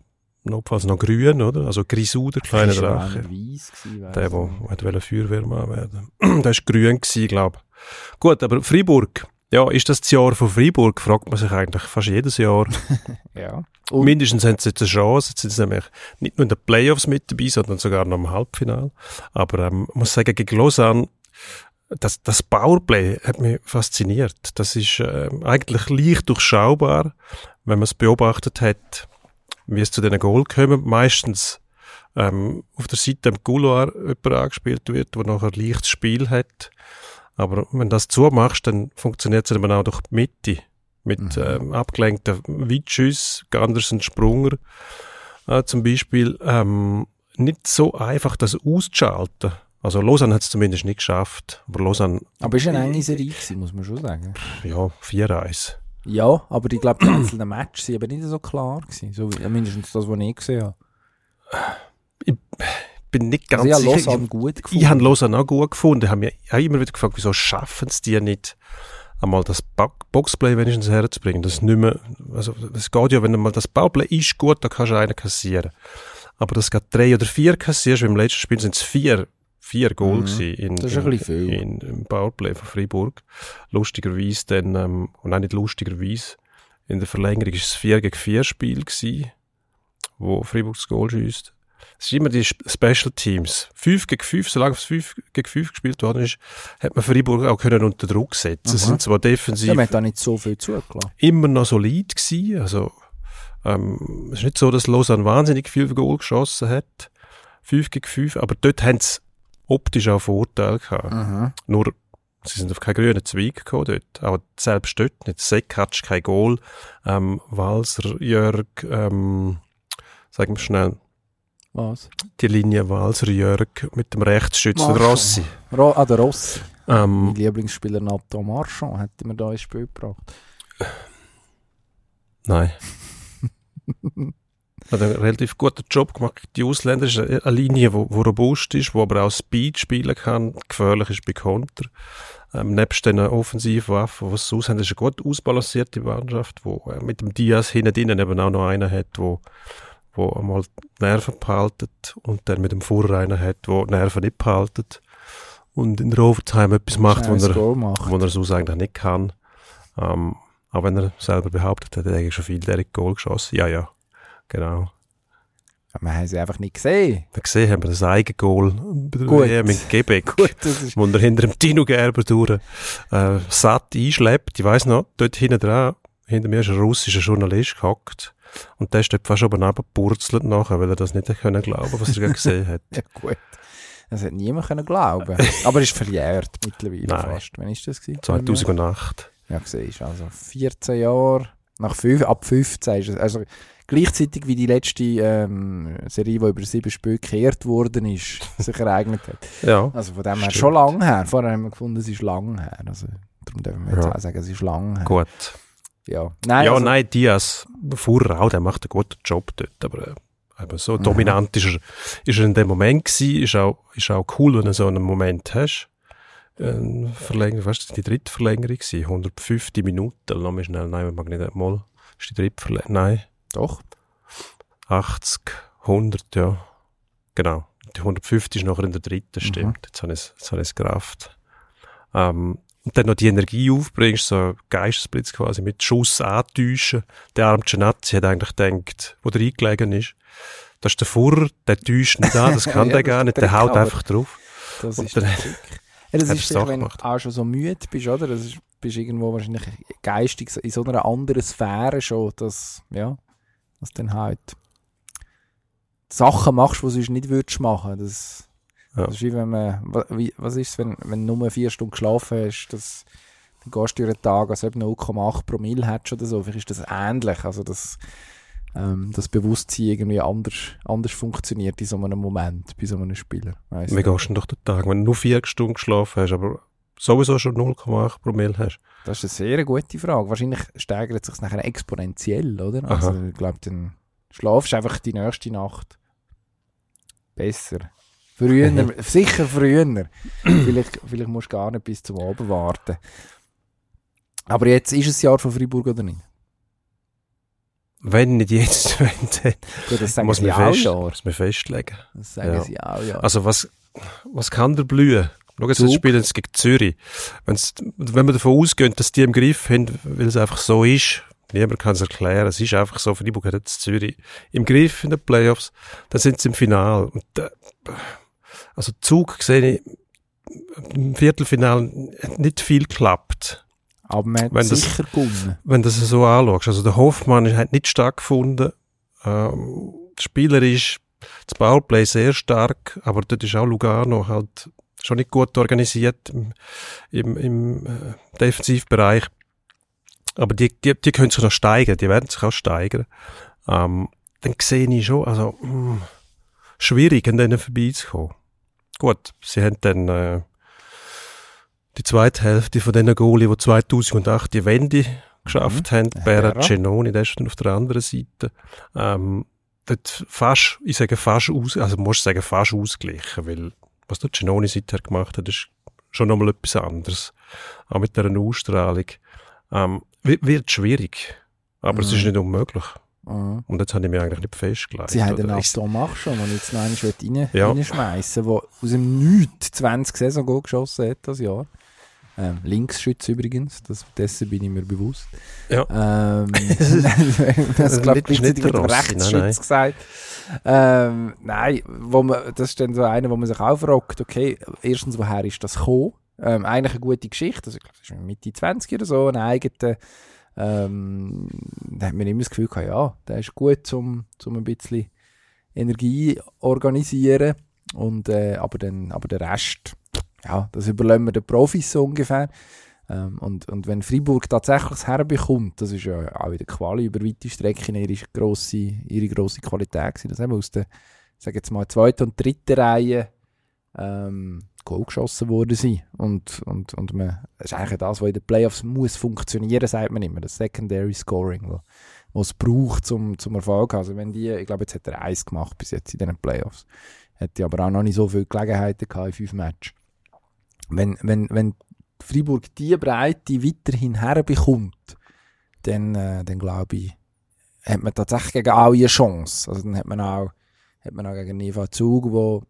notfalls noch grün, oder? Also Grisou, der kleine Ist Drache. weiss gewesen, Der, der wollte Feuerwehrmann werden. der war grün, glaube ich. Gut, aber Freiburg. Ja, ist das das Jahr von Freiburg? Fragt man sich eigentlich fast jedes Jahr. Ja. Und- Mindestens haben sie jetzt eine Chance. Jetzt sind sie nämlich nicht nur in den Playoffs mit dabei, sondern sogar noch im Halbfinale. Aber ähm, ich muss sagen, gegen Lausanne, das, das Powerplay hat mich fasziniert. Das ist ähm, eigentlich leicht durchschaubar, wenn man es beobachtet hat, wie es zu diesen Goal kommen. Meistens ähm, auf der Seite im Couloir jemand angespielt wird, der nachher leichtes Spiel hat. Aber wenn du das zumachst, dann funktioniert es eben auch durch die Mitte. Mit Mhm. ähm, abgelenkten Weitschüssen, Gandersen Sprunger äh, zum Beispiel. Ähm, nicht so einfach, das auszuschalten. Also Lausanne hat es zumindest nicht geschafft. Aber Lausanne, Aber es war eine enge Serie, gewesen, muss man schon sagen. ja, 4-1. Ja, aber ich glaube, die einzelnen Matches sind aber nicht so klar gewesen. So, wie- mindestens das, was ich gesehen habe. Bin nicht ganz Also ich sicher. Lausanne gut gefunden. Ich habe Lausanne auch gut gefunden. Ich habe mich auch immer wieder gefragt, wieso schaffen es die nicht, einmal das Bo- Boxplay wenigstens herzubringen. Das nicht mehr, also, es geht ja, wenn einmal das Bauplay ist gut, dann kannst du einen kassieren. Aber das geht drei oder vier kassierst, weil im letzten Spiel sind es vier, vier Goal Mhm. in, Das ist ein in, viel. in, im Powerplay von Freiburg. Lustigerweise dann, ähm, und auch nicht lustigerweise, in der Verlängerung ist es 4 gegen 4 Spiel gewesen, wo Freiburg das Goal schießt. es ist immer die Sp- Special Teams. 5 gegen 5, solange es 5 gegen 5 gespielt worden ist, hat man Freiburg auch können unter Druck setzen. Aha. sind zwar defensiv Ja, man hat da nicht so viel zugelassen. immer noch solid gewesen. Also, ähm, es ist nicht so, dass Lausanne wahnsinnig viel Goal geschossen hat. 5 gegen 5, aber dort haben sie optisch auch Vorteile gehabt. Mhm. Nur, sie sind auf keinen grünen Zweig gekommen dort. Aber selbst dort nicht. Seck hat kein Goal. Ähm, Walser, Jörg, ähm, sagen wir schnell, Was? die Linie Walser, Jörg mit dem Rechtsschützen. Rossi. Ro ah, der Ross. Ähm, Mein Lieblingsspieler Nathan Marchand hat mir da ins Spiel gebracht. Nein. Hat einen relativ guten Job gemacht. Die Ausländer ist eine eine Linie, wo robust ist, wo aber auch Speed spielen kann, gefährlich ist bei Konter. Ähm, nebst den Offensivwaffen, was sie aus haben, ist eine gut ausbalancierte Mannschaft, wo äh, mit dem Diaz hinten drinnen eben auch noch einen hat, wo, wo einmal die Nerven behaltet und dann mit dem Furrer einen hat, wo die Nerven nicht behaltet und in der Overtime etwas macht, ein er, macht. wo er sonst eigentlich nicht kann. Ähm, auch wenn er selber behauptet hat, er hätte schon viel direkt Goal geschossen. Ja, ja, genau. Ja, wir haben sie einfach nicht gesehen. Wir gesehen haben wir das Eigengoal bei der Gut. WM in Quebec, Gut, das ist... wo er hinter dem Tino Gerber durch äh, satt einschleppt. Ich weiss noch, dort hinten dran, hinter mir ist ein russischer Journalist gehockt und der ist dort fast oben runtergepurzelt nachher, weil er das nicht können glauben, was er gesehen hat. Ja, gut. Das hat niemand können glauben. Aber ist verjährt mittlerweile Nein. fast. Wann ist das gewesen? 2008. Ja, siehst also 14 Jahre, nach fünf, ab 15 ist es, also gleichzeitig wie die letzte ähm, Serie, die über sieben Spiele gekehrt worden ist, sich ereignet hat. Ja, Also von dem her Stimmt. schon lang her. Vorher haben wir gefunden, es ist lang her. Also darum dürfen wir jetzt Ja. auch sagen, es ist lang her. gut. Ja, nein, ja, also, nein, Diaz, vorher auch, der macht einen guten Job dort, aber äh, eben so Mhm. dominant ist er, ist er in dem Moment gewesen, ist auch, ist auch cool, wenn du so einen Moment hast. Äh, Verlängerung, weißt du, die dritte Verlängerung gewesen, 150 Minuten, lass mich schnell, nein, man mag nicht mal, ist die dritte Verlängerung, nein, doch. 80, 100, ja, genau. Die 150 ist nachher in der dritten, Mhm. stimmt, jetzt habe ich es, jetzt habe ich es gerafft. Ähm, und dann noch die Energie aufbringst, so Geistesblitz quasi mit Schuss antäuschen. Der arme Genazzi hat eigentlich gedacht, wo der eingelegen ist, das ist der Furrer, der täuscht nicht an, das kann Ja, der gar nicht, der der haut einfach drauf. Das Und ist dann-. Ja, das ist er Sache wenn du auch schon so müde bist, oder? Das ist, bist irgendwo wahrscheinlich geistig in so einer anderen Sphäre schon, dass, ja, dass dann halt Sachen machst, die du sonst nicht würdest machen. Das, Ja. das ist wie wenn man, wie, was ist es, wenn, wenn du nur vier Stunden geschlafen hast, das, dann gehst du durch den Tag, als ob du 0,8 Promille hättest oder so. Vielleicht ist das ähnlich, also das, ähm, das Bewusstsein irgendwie anders, anders funktioniert in so einem Moment, bei so einem Spieler. Wie gehst du denn durch den Tag, wenn du nur vier Stunden geschlafen hast, aber sowieso schon 0,8 Promille hast? Das ist eine sehr gute Frage. Wahrscheinlich steigert sich nachher exponentiell, oder? Also, Aha. ich glaube, dann schlafst du einfach die nächste Nacht besser. Früher, sicher früher. vielleicht, vielleicht musst du gar nicht bis zum Abend warten. Aber jetzt ist es Jahr von Freiburg oder nicht? Wenn nicht jetzt, wenn dann, Gut, das sagen muss sie man, auch fest, Jahr. muss man festlegen. Das sagen Ja. sie auch, ja. Also was, was kann der blühen? Schau jetzt, jetzt spielen sie gegen Zürich. Wenn's, wenn wir davon ausgehen, dass die im Griff haben, weil es einfach so ist, niemand kann es erklären, es ist einfach so, Freiburg hat jetzt Zürich im Griff in den Playoffs, dann sind sie im Final. Und, äh, also Zug sehe ich, im Viertelfinale hat nicht viel geklappt. Aber man hat wenn das- sicher gewonnen. wenn du es so anschaust. Also der Hoffmann hat nicht stattgefunden. Ähm, der Spieler ist das Powerplay sehr stark, aber dort ist auch Lugano halt schon nicht gut organisiert im, im, im äh, Defensivbereich. Aber die, die, die können sich noch steigern, die werden sich auch steigern. Ähm, dann sehe ich schon, also mh, schwierig, an denen vorbeizukommen. Gut, sie haben dann äh, die zweite Hälfte von diesen Goalie, die 2008 die Wende geschafft haben, Ja, Berra. Cenoni, der ist dann auf der anderen Seite, ähm, dort fast, ich sage fast aus, also musst sagen fast ausgleichen, weil was der Cenoni seither gemacht hat, ist schon nochmal etwas anderes. Auch mit dieser Ausstrahlung. Ähm, wi- wird schwierig, aber es Mhm. ist nicht unmöglich. Mhm. Und jetzt habe ich mich eigentlich nicht festgelegt. Sie haben den Aston Mach schon, den ich jetzt noch einmal rein, Ja. reinschmeissen der aus dem Nichts 20 Saison Goal geschossen hat das Jahr. Ähm, Linksschütz übrigens, das, dessen bin ich mir bewusst. Ja. Ähm, das glaube ich Nicht- mit der dem Rossi, Rechtsschütz nein, nein. gesagt. Ähm, nein, wo man, das ist dann so einer, wo man sich auch fragt, okay, erstens, woher ist das gekommen? Ähm, eigentlich eine gute Geschichte, also ich glaube, das ist Mitte 20 oder so, ein eigener, ähm, da hat man immer das Gefühl gehabt, ja, der ist gut, um, um ein bisschen Energie organisieren und, äh, aber, dann, aber der Rest, ja, das überlassen wir den Profis so ungefähr. Ähm, und, und wenn Freiburg tatsächlich herbekommt, das ist ja auch in der Quali über weite Strecken ihre grosse, ihre grosse Qualität gewesen, dass eben aus der, sage jetzt mal, zweiten und dritten Reihe ähm, Goal geschossen worden sind. Und, und, und man, das ist eigentlich das, was in den Playoffs muss funktionieren, sagt man immer, das Secondary Scoring, wo, was es braucht zum, zum Erfolg. Also wenn die, ich glaube, jetzt hat er eins gemacht bis jetzt in den Playoffs. Hätte aber auch noch nicht so viele Gelegenheiten gehabt in fünf Matches. Wenn, wenn, wenn Freiburg die Breite weiterhin herbekommt, dann, äh, dann glaube ich, hat man tatsächlich gegen alle eine Chance. Also dann hat man auch, hat man auch gegen Neva Zug, wo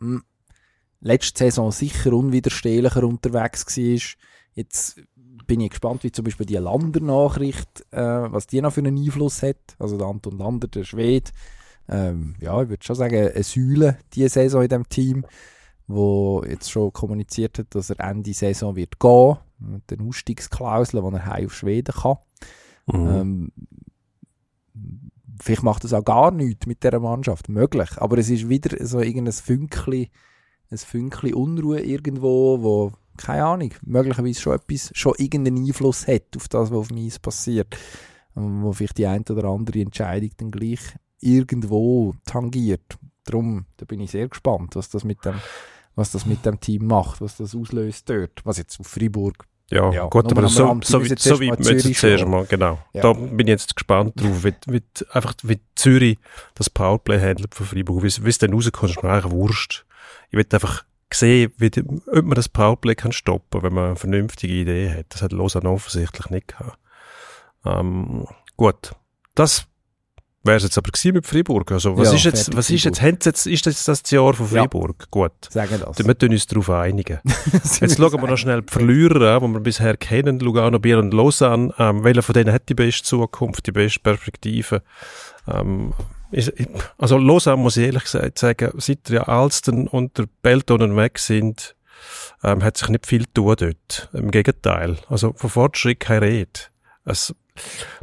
hm, letzte Saison sicher unwiderstehlicher unterwegs war. Jetzt bin ich gespannt, wie zum Beispiel die Lander-Nachricht, äh, was die noch für einen Einfluss hat. Also der Anton Lander, der Schwede, ähm, ja, ich würde schon sagen, eine Säule diese Saison in diesem Team, wo jetzt schon kommuniziert hat, dass er Ende Saison wird gehen, mit den Ausstiegsklauseln, die er heim auf Schweden kann. Mhm. Ähm, vielleicht macht es auch gar nichts mit dieser Mannschaft, möglich. Aber es ist wieder so irgendein Fünkli, ein Fünkli Unruhe irgendwo, wo, keine Ahnung, möglicherweise schon etwas, schon irgendeinen Einfluss hat auf das, was auf Eis passiert. Und Wo vielleicht die eine oder andere Entscheidung dann gleich irgendwo tangiert. Darum, da bin ich sehr gespannt, was das mit dem, was das mit dem Team macht, was das auslöst dort. Was jetzt auf Freiburg Ja, Ja, gut, aber so, Rand. so, wie, so zuerst wie mal wir jetzt Zürich zuerst mal, genau. Ja. Da bin ich jetzt gespannt drauf, wie, wie, einfach wie Zürich das Powerplay handelt von Freiburg. Wie es wie es dann rauskommt, ist mir eigentlich wurscht. Ich will einfach sehen, wie, ob man das Powerplay kann stoppen, wenn man eine vernünftige Idee hat. Das hat Lausanne offensichtlich nicht gehabt. Ähm, gut. Das wäre es jetzt aber gewesen mit Freiburg. Also, was Ja, ist jetzt, was ist jetzt, jetzt, ist das das Jahr von Ja. Freiburg? Gut. sagen das. Wir tun uns darauf einigen. Jetzt schauen wir noch schnell die Verlierer an, die wir bisher kennen. Lugano, Biel und Lausanne. Ähm, welcher von denen hat die beste Zukunft, die beste Perspektive? Ähm, ist, also Lausanne muss ich ehrlich gesagt sagen, seit der Alston und der Beltonen weg sind, ähm, hat sich nicht viel tun dort. Im Gegenteil. Also von Fortschritt keine Rede. Es,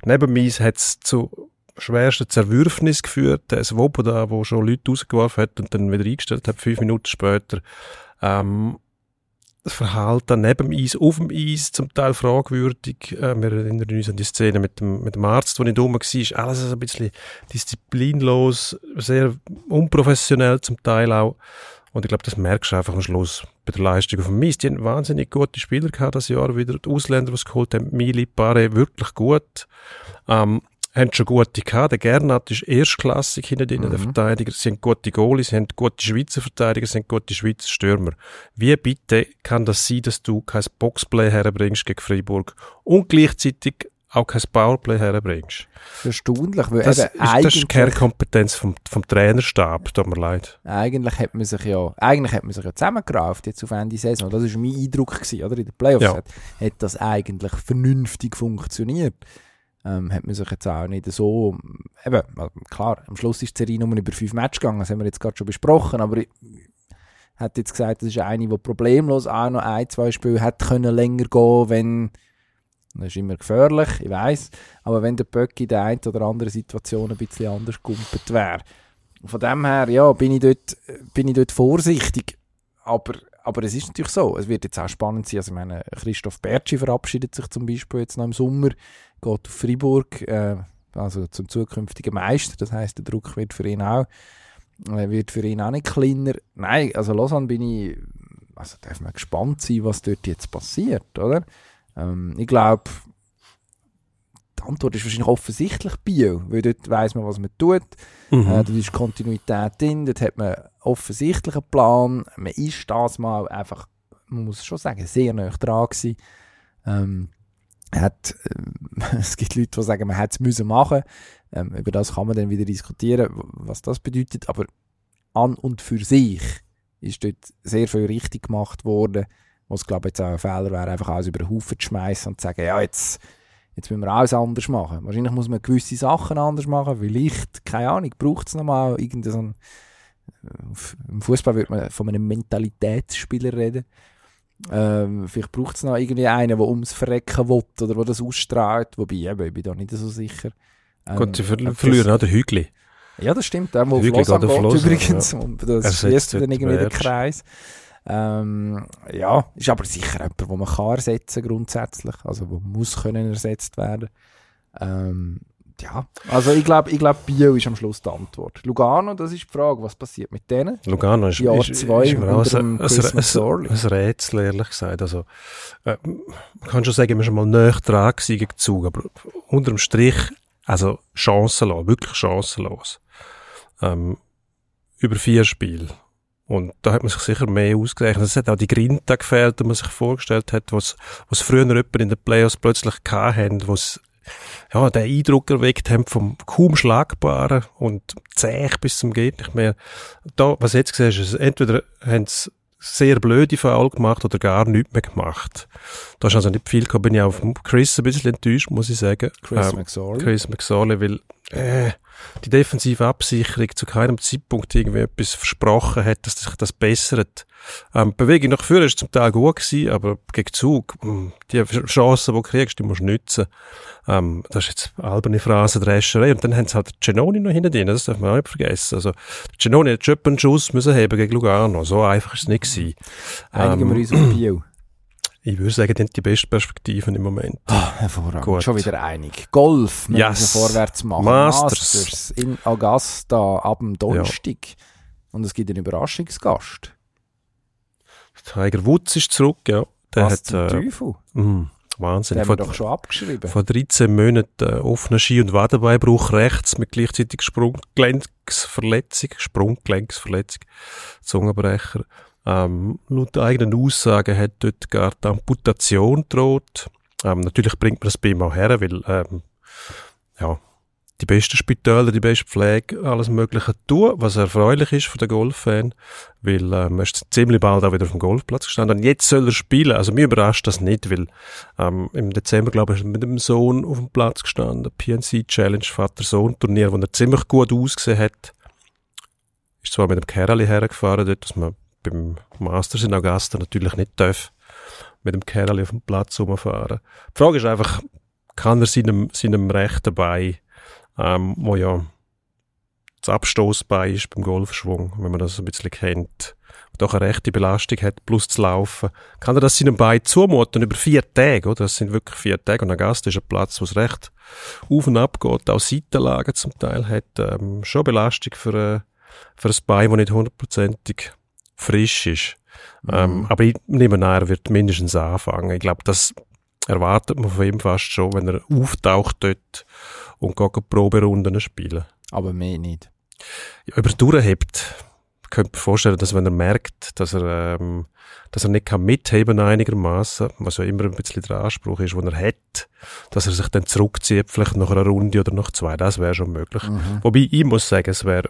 neben mir hat es zu schwersten Zerwürfnis geführt. Der Svoboda, der schon Leute rausgeworfen hat und dann wieder eingestellt hat, fünf Minuten später. Ähm, das Verhalten neben dem Eis, auf dem Eis, zum Teil fragwürdig. Äh, wir erinnern uns an die Szene mit dem, mit dem Arzt, der nicht rum war. Alles ein bisschen disziplinlos, sehr unprofessionell zum Teil auch. Und ich glaube, das merkst du einfach am Schluss bei der Leistung auf dem Eis. Die haben wahnsinnig gute Spieler gehabt das Jahr wieder. Die Ausländer, die sie geholt haben, Mili, Pare, wirklich gut. Ähm, haben schon gute gehabt. Der Gernat ist erstklassig hinter denen, der Mhm. Verteidiger. Sie haben gute Goalies, sie haben gute Schweizer Verteidiger, sie haben gute Schweizer Stürmer. Wie bitte kann das sein, dass du kein Boxplay herbringst gegen Freiburg und gleichzeitig auch kein Powerplay herbringst? Erstaunlich, weil Das, eben ist, das ist eigentlich, Kernkompetenz vom, vom Trainerstab, tut mir leid. eigentlich hat man sich ja, eigentlich hat man sich ja zusammengerauft jetzt auf Ende Saison. Das war mein Eindruck gewesen, oder? In den Playoffs Ja. hat, hat das eigentlich vernünftig funktioniert. Ähm, hat man sich jetzt auch nicht so, eben, also klar, am Schluss ist die Serie nur über fünf Matches gegangen, das haben wir jetzt gerade schon besprochen, aber ich hat jetzt gesagt, das ist eine, die problemlos auch noch ein, zwei Spiele hätte können länger gehen, wenn das ist immer gefährlich, ich weiß, aber wenn der Böck in der einen oder anderen Situation ein bisschen anders gumpet wäre. Von dem her, ja, bin ich dort, bin ich dort vorsichtig, aber, aber es ist natürlich so, es wird jetzt auch spannend sein, also ich meine, Christoph Bertschi verabschiedet sich zum Beispiel jetzt noch im Sommer, geht auf Freiburg, äh, also zum zukünftigen Meister, das heißt der Druck wird für ihn auch, äh, wird für ihn auch nicht kleiner. Nein, also Lausanne bin ich, also darf man gespannt sein, was dort jetzt passiert, oder? Ähm, ich glaube, die Antwort ist wahrscheinlich offensichtlich Bio, weil dort weiss man, was man tut. Mhm. Äh, dort ist Kontinuität drin, dort hat man offensichtlich einen Plan. Man ist das mal einfach, man muss schon sagen, sehr nah dran gewesen. Ähm, hat, äh, es gibt Leute, die sagen, man hätte es müssen machen. Ähm, über das kann man dann wieder diskutieren, was das bedeutet. Aber an und für sich ist dort sehr viel richtig gemacht worden, Was, glaube jetzt auch ein Fehler wäre, einfach alles über den Haufen zu schmeißen und zu sagen, ja, jetzt, jetzt müssen wir alles anders machen. Wahrscheinlich muss man gewisse Sachen anders machen, vielleicht, keine Ahnung, braucht es nochmal irgendeinen, im Fußball würde man von einem Mentalitätsspieler reden. Ähm, vielleicht braucht es noch irgendwie einen, der ums Verrecken will oder der das ausstrahlt. Wobei, eben, ich bin da nicht so sicher. Ähm, Gut, sie ver verlieren auch den Hügli. Ja, das stimmt. Der, der auf Lausanne geht übrigens. Ja. Und das schließt dann irgendwie den Kreis. Ähm, ja, ist aber sicher jemand, den man kann ersetzen grundsätzlich. Also, der muss können ersetzt werden. Ähm, ja, also ich glaube, ich glaub, Bio ist am Schluss die Antwort. Lugano, das ist die Frage, was passiert mit denen? Lugano ist, Jahr ist, zwei ist ein, ein, ein, ein, Rätsel, ehrlich gesagt. Also, äh, man kann schon sagen, wir sind mal näher dran gegen Zug, aber unterm Strich, also chancenlos, wirklich chancenlos. Ähm, über vier Spiele. Und da hat man sich sicher mehr ausgerechnet. Es hat auch die Grinta gefehlt, die man sich vorgestellt hat, was, was früher jemand in den Playoffs plötzlich hatten, was ja, den Eindruck erweckt haben vom kaum Schlagbaren und zäh bis zum geht nicht mehr. Da, was jetzt siehst, ist, entweder haben sie sehr blöde Foul gemacht oder gar nichts mehr gemacht. Da ist also nicht viel gekommen. Bin ich auf Chris ein bisschen enttäuscht, muss ich sagen. Chris ähm, McSorley. Chris McSorley, weil äh, die defensive Absicherung zu keinem Zeitpunkt irgendwie etwas versprochen hat, dass sich das bessert. Ähm, Bewegung nach vorne ist zum Teil gut gewesen, aber gegen Zug, hm, die Chancen, die du kriegst, die musst du nutzen. Ähm, das ist jetzt alberne Phrasendrescherei. Und dann haben sie halt Genoni noch hinten drin, das darf man auch nicht vergessen. Also, Genoni hat schon einen Schuss müssen haben gegen Lugano. So einfach ist es nicht gewesen. Einigen ähm, wir uns auf. Ich würde sagen, die haben die besten Perspektiven im Moment. Ah, hervorragend. Gut. Schon wieder einig. Golf wir yes. müssen vorwärts machen. Masters. Masters in Augusta ab dem Donnerstag. Ja. Und es gibt einen Überraschungsgast. Tiger Woods ist zurück, ja. Der Was hat, zum äh, Teufel? Mh, Wahnsinn. Den haben wir doch schon abgeschrieben. Vor 13 Monaten äh, offener Ski- und Wadenbeinbruch rechts mit gleichzeitig Sprunggelenksverletzung, Sprunggelenksverletzung, Zungenbrecher. Ähm, laut eigenen Aussagen hat dort gar die Amputation droht. Ähm, natürlich bringt man das bei ihm auch her, weil ähm, ja, die besten Spitäler, die beste Pflege, alles Mögliche tun, was erfreulich ist für den Golffan, weil ähm, er ist ziemlich bald auch wieder auf dem Golfplatz gestanden und jetzt soll er spielen. Also mir überrascht das nicht, weil ähm, im Dezember, glaube ich, ist er mit dem Sohn auf dem Platz gestanden, PNC Challenge Vater-Sohn-Turnier, wo er ziemlich gut ausgesehen hat. Ist zwar mit dem Kerli hergefahren dort, dass man beim Masters in Augusta natürlich nicht darf, mit dem Kerl auf dem Platz rumfahren. Die Frage ist einfach, kann er seinem, seinem rechten Bein, ähm, wo ja das Abstoßbein ist beim Golfschwung, wenn man das ein bisschen kennt, doch eine rechte Belastung hat, plus zu laufen, kann er das seinem Bein zumuten über vier Tage, oder? Das sind wirklich vier Tage. Und Augusta ist ein Platz, wo es recht auf und ab geht, auch Seitenlagen zum Teil hat, ähm, schon Belastung für, äh, für ein Bein, das nicht hundertprozentig frisch ist. Mhm. Ähm, aber ich nehme an, er wird mindestens anfangen. Ich glaube, das erwartet man von ihm fast schon, wenn er auftaucht dort und geht Proberunden spielen. Aber mehr nicht. Ja, über durchhebt könnte mir vorstellen, dass wenn er merkt, dass er, ähm, dass er nicht kann mitheben einigermaßen, was ja immer ein bisschen der Anspruch ist, den er hat, dass er sich dann zurückzieht, vielleicht nach einer Runde oder nach zwei, das wäre schon möglich. Mhm. Wobei ich muss sagen, es wäre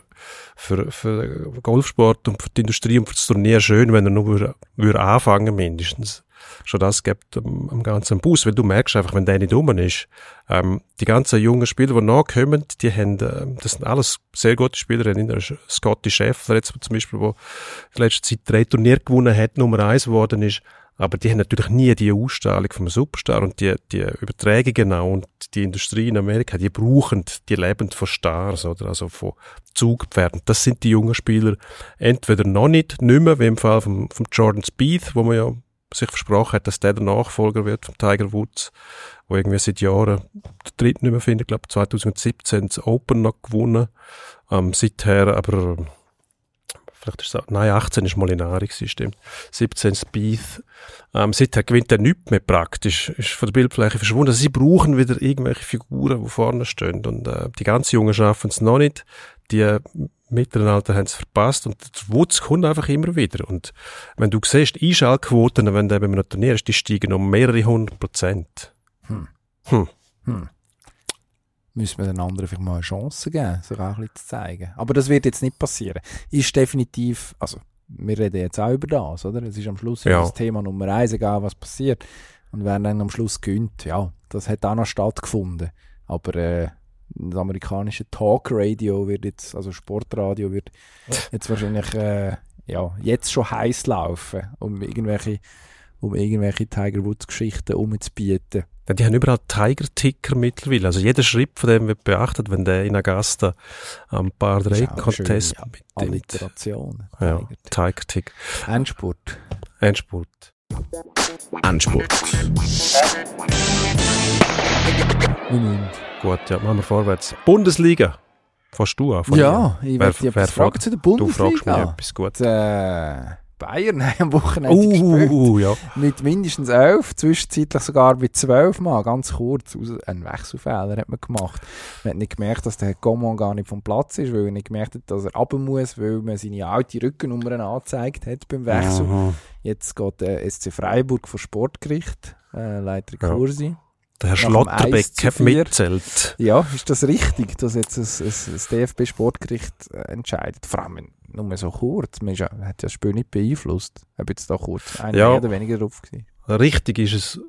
für, für Golfsport und für die Industrie und für das Turnier schön, wenn er nur würde, anfangen mindestens schon das gibt am, ganzen Bus, weil du merkst einfach, wenn der nicht rum ist, ähm, die ganzen jungen Spieler, die nachkommen, die haben, äh, das sind alles sehr gute Spieler, in der Scotty Scheffler jetzt zum Beispiel, wo in letzter Zeit drei Turniere gewonnen hat, Nummer eins geworden ist, aber die haben natürlich nie die Ausstrahlung vom Superstar und die, die Überträge auch und die Industrie in Amerika, die brauchen, die leben von Stars, oder? Also von Zugpferden. Das sind die jungen Spieler entweder noch nicht, nicht mehr, wie im Fall von, von Jordan Spieth, wo man ja sich versprochen hat, dass der der Nachfolger wird von Tiger Woods, wo irgendwie seit Jahren der dritte nicht mehr findet. Ich glaube 2017 das Open noch gewonnen. Ähm, seither aber vielleicht ist es auch, nein, 18 ist Molinari gewesen, stimmt. 17 Spieth. Ähm, seither gewinnt er nichts mehr praktisch, ist von der Bildfläche verschwunden. Also sie brauchen wieder irgendwelche Figuren, die vorne stehen. Und äh, die ganzen Jungen schaffen es noch nicht. Die mittleren Alter haben es verpasst und der Wutz kommt einfach immer wieder. Und wenn du siehst, Einschaltquoten, wenn du eben noch trainierst, die steigen um mehrere hundert Prozent. Hm. Hm. Hm. Müssen wir den anderen vielleicht mal eine Chance geben, sich auch ein bisschen zu zeigen. Aber das wird jetzt nicht passieren. Ist definitiv, also wir reden jetzt auch über das, oder? Es ist am Schluss Ja. das Thema Nummer eins, egal was passiert. Und wer dann am Schluss gönnt, ja, das hat auch noch stattgefunden. Aber äh, das amerikanische Talkradio wird jetzt, also Sportradio wird jetzt wahrscheinlich äh, ja, jetzt schon heiß laufen, um irgendwelche, um irgendwelche Tiger Woods Geschichten umzubieten. Ja, die haben überall Tiger-Ticker mittlerweile. Also jeder Schritt von dem wird beachtet, wenn der in Augusta am Par Das ist 3 auch eine Contest schöne mitnimmt. Alliteration. Ja, Tiger. Tiger-Tick. Endspurt. Endspurt. Endspurt. Müssen- Gut, ja, machen wir vorwärts. Bundesliga. Fährst du an? Ja, ich Wer- werde dich wer fragt? zu der mir? Du fragst mich Bundesliga. etwas gut. Äh, Bayern am Wochenende gespielt. Uh, ja. Mit mindestens elf, zwischenzeitlich sogar bei zwölf Mal, ganz kurz. Ein Wechselfehler hat man gemacht. Man hat nicht gemerkt, dass der Coman gar nicht vom Platz ist, weil er nicht gemerkt hat, dass er runter muss, weil man seine alte Rückennummer angezeigt hat beim Wechsel. Mhm. Jetzt geht der SC Freiburg vor Sportgericht, äh, Leiter Ja. Der Herr Schlotterbeck 1 zu hat 4. mitzählt. Ja, ist das richtig, dass jetzt ein, ein, das DFB-Sportgericht äh, entscheidet? Vor allem nur so kurz. Man, ja, hat ja das Spiel nicht beeinflusst. Ob jetzt da kurz einer Ja. mehr oder weniger drauf gewesen. Richtig ist es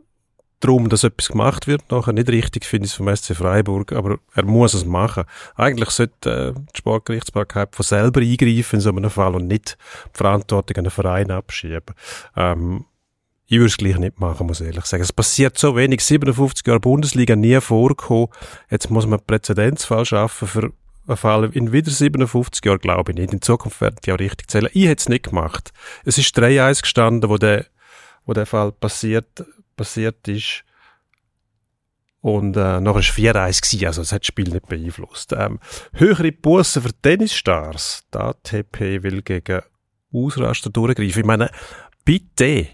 darum, dass etwas gemacht wird. Nachher nicht richtig finde ich es vom SC Freiburg, aber er muss es machen. Eigentlich sollte äh, die Sportgerichtsbarkeit von selber eingreifen in so einem Fall und nicht die Verantwortung an den Verein abschieben. Ähm, ich würde es gleich nicht machen, muss ich ehrlich sagen. Es passiert so wenig, 57 Jahre Bundesliga nie vorgekommen. Jetzt muss man einen Präzedenzfall schaffen für einen Fall in wieder 57 Jahren, glaube ich nicht. In Zukunft werden die auch richtig zählen. Ich hätte es nicht gemacht. Es ist 3-1 gestanden, wo der, wo der Fall passiert, passiert ist. Und äh, nachher war es 4-1, gewesen, also es hat das Spiel nicht beeinflusst. Ähm, höhere Bussen für Tennisstars. Die ATP will gegen Ausraster durchgreifen. Ich meine, bitte,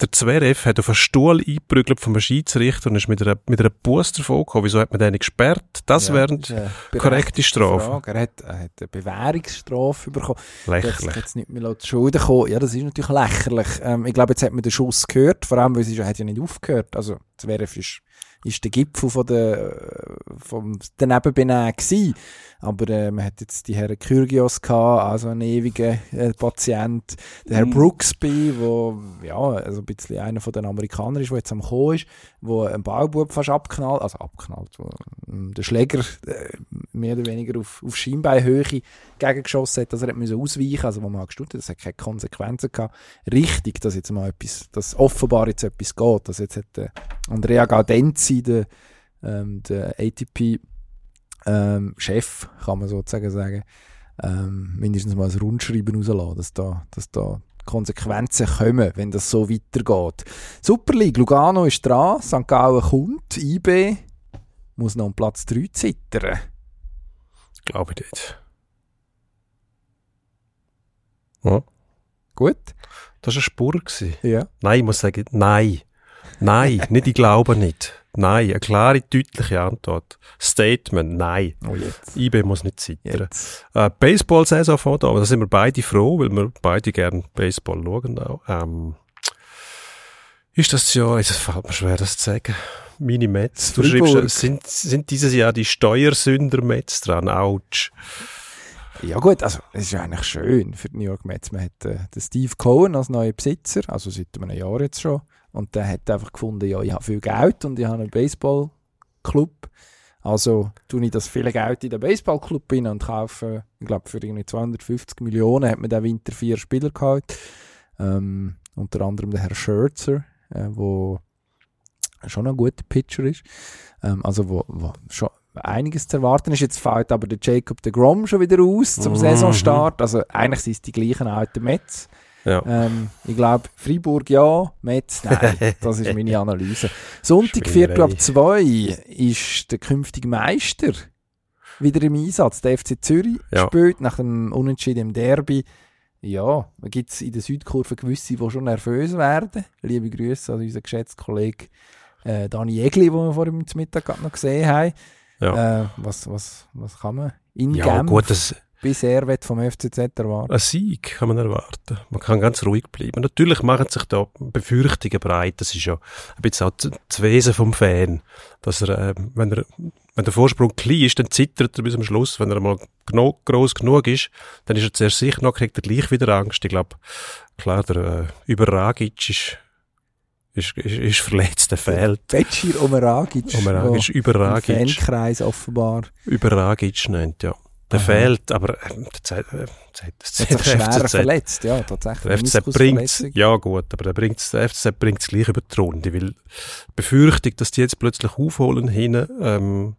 der Zverev hat auf einen Stuhl eingeprügelt vom Schiedsrichter und ist mit einer, mit einer Busse davon gekommen. Wieso hat man den gesperrt? Das Ja, wären eine korrekte Strafen. Frage. Er hat, er hat eine Bewährungsstrafe bekommen. Lächerlich. jetzt nicht mehr zu Schulden kommen. Ja, das ist natürlich lächerlich. Ähm, ich glaube, jetzt hat man den Schuss gehört, vor allem, weil es hat ja nicht aufgehört. Also, Zverev ist, ist der Gipfel von der, äh, vom Danebenbenehmen gewesen. Aber äh, man hat jetzt die Herren Kyrgios gehabt, also einen ewigen äh, Patient. Der Herr Mhm. Brooksby, wo ja, also ein bisschen einer von den Amerikanern ist, der jetzt am Kommen ist, wo ein Baubub fast abknallt, also abknallt, wo ähm, der Schläger äh, mehr oder weniger auf, auf Scheinbeinhöhe gegengeschossen hat, dass er hat müssen ausweichen also wo man hat, das hat keine Konsequenzen gehabt. Richtig, dass jetzt mal etwas, dass offenbar jetzt etwas geht, dass jetzt hat äh, Andrea Gaudenzi, der, ähm, der ATP ähm, kann man sozusagen sagen, ähm, mindestens mal ein Rundschreiben rauslassen, dass da, dass da Konsequenzen kommen, wenn das so weitergeht. Super League, Lugano ist dran, St. Gallen kommt, IB muss noch um Platz 3 zittern. Glaube ich nicht. Ja. Gut? Das war eine Spur. Ja. Nein, ich muss sagen, nein. Nein, nicht ich glaube nicht. Nein, eine klare, deutliche Antwort. Statement, nein. Oh, jetzt. IB muss nicht zittern. Äh, Baseball-Saison fängt an, da sind wir beide froh, weil wir beide gerne Baseball schauen auch. Ähm, ist das ja, es fällt mir schwer, das zu sagen. Meine Mets, du schreibst, sind, sind dieses Jahr die Steuersünder Mets dran? Autsch. Ja gut, also es ist ja eigentlich schön für die New York Mets. Man hat äh, den Steve Cohen als neuen Besitzer, also seit einem Jahr jetzt schon. Und der hat einfach gefunden, ja, ich habe viel Geld und ich habe einen Baseballclub. Also tue ich das viele Geld in den Baseballclub rein und kaufe, ich glaube, für irgendwie 250 Millionen hat man den Winter vier Spieler gehabt. Ähm, unter anderem der Herr Scherzer, äh, wo schon ein guter Pitcher ist. Ähm, also wo, wo schon einiges zu erwarten ist. Jetzt fällt aber der Jacob de Grom schon wieder aus zum Mhm. Saisonstart. Also eigentlich sind es die gleichen alten Mets. Ja. Ähm, ich glaube, Freiburg ja, Metz nein. Das ist meine Analyse. Sonntag. Viertel ab zwei, ist der künftige Meister wieder im Einsatz. Der FC Zürich Ja. spielt nach dem Unentschieden im Derby. Ja, da gibt es in der Südkurve gewisse, die schon nervös werden. Liebe Grüße an unseren geschätzten Kollegen äh, Dani Egli, den wir vorhin zum Mittag noch gesehen haben. Ja. Äh, was, was, was kann man in Ja, Genf gut, das, bisher wird vom FCZ erwarten? ein Sieg kann man erwarten. Man kann ganz ruhig bleiben. Natürlich machen sich da Befürchtungen breit. Das ist ja ein bisschen auch das Wesen vom Fan, dass er, ähm, wenn er wenn der Vorsprung klein ist, dann zittert er bis zum Schluss. Wenn er mal groß genug ist, dann ist er zuerst sicher noch, kriegt er gleich wieder Angst. Ich glaube, klar, der äh, Überragic ist, ist, ist, ist verletzt, der fehlt. Becir Omeragic. Omeragic, wo Überragic. Fankreis offenbar. Überragic nennt, ja. Der Aha. fehlt, aber äh, der äh, Er schwer verletzt, ja, tatsächlich. Der FCZ bringt Meniskusverletzung. ja gut, aber der, bringt's, der FCZ bringt es gleich über die Runde, weil die Befürchtung, dass die jetzt plötzlich aufholen hinten, ähm,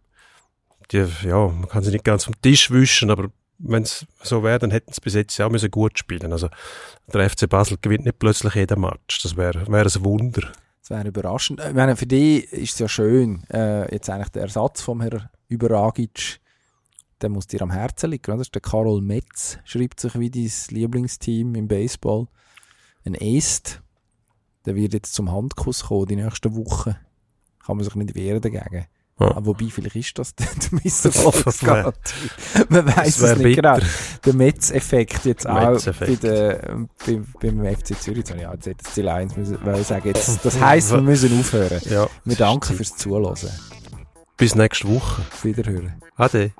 die, ja, man kann sie nicht ganz vom Tisch wischen, aber wenn es so wäre, dann hätten sie bis jetzt ja auch müssen gut spielen. Also der FC Basel gewinnt nicht plötzlich jeden Match. Das wäre wär ein Wunder. Das wäre überraschend. Ich meine, für dich ist es ja schön, äh, jetzt eigentlich der Ersatz vom Herrn Überagic, der muss dir am Herzen liegen. oder? Das ist der Karol Metz, schreibt sich wie dein Lieblingsteam im Baseball. Ein Est, der wird jetzt zum Handkuss kommen die nächsten Wochen. Kann man sich nicht wehren dagegen. Ja. Aber wobei, vielleicht ist das der Misserfolg. Das wär- Man weiß es nicht genau. bitter. Der Metz-Effekt jetzt auch bei der, bei, beim FC Zürich. Jetzt auch jetzt hätte ich Ziel 1 müssen, weil ich sagen, jetzt, das heisst, wir müssen aufhören. Ja, Wir danken fürs Zuhören. Bis nächste Woche. Wiederhören. Ade.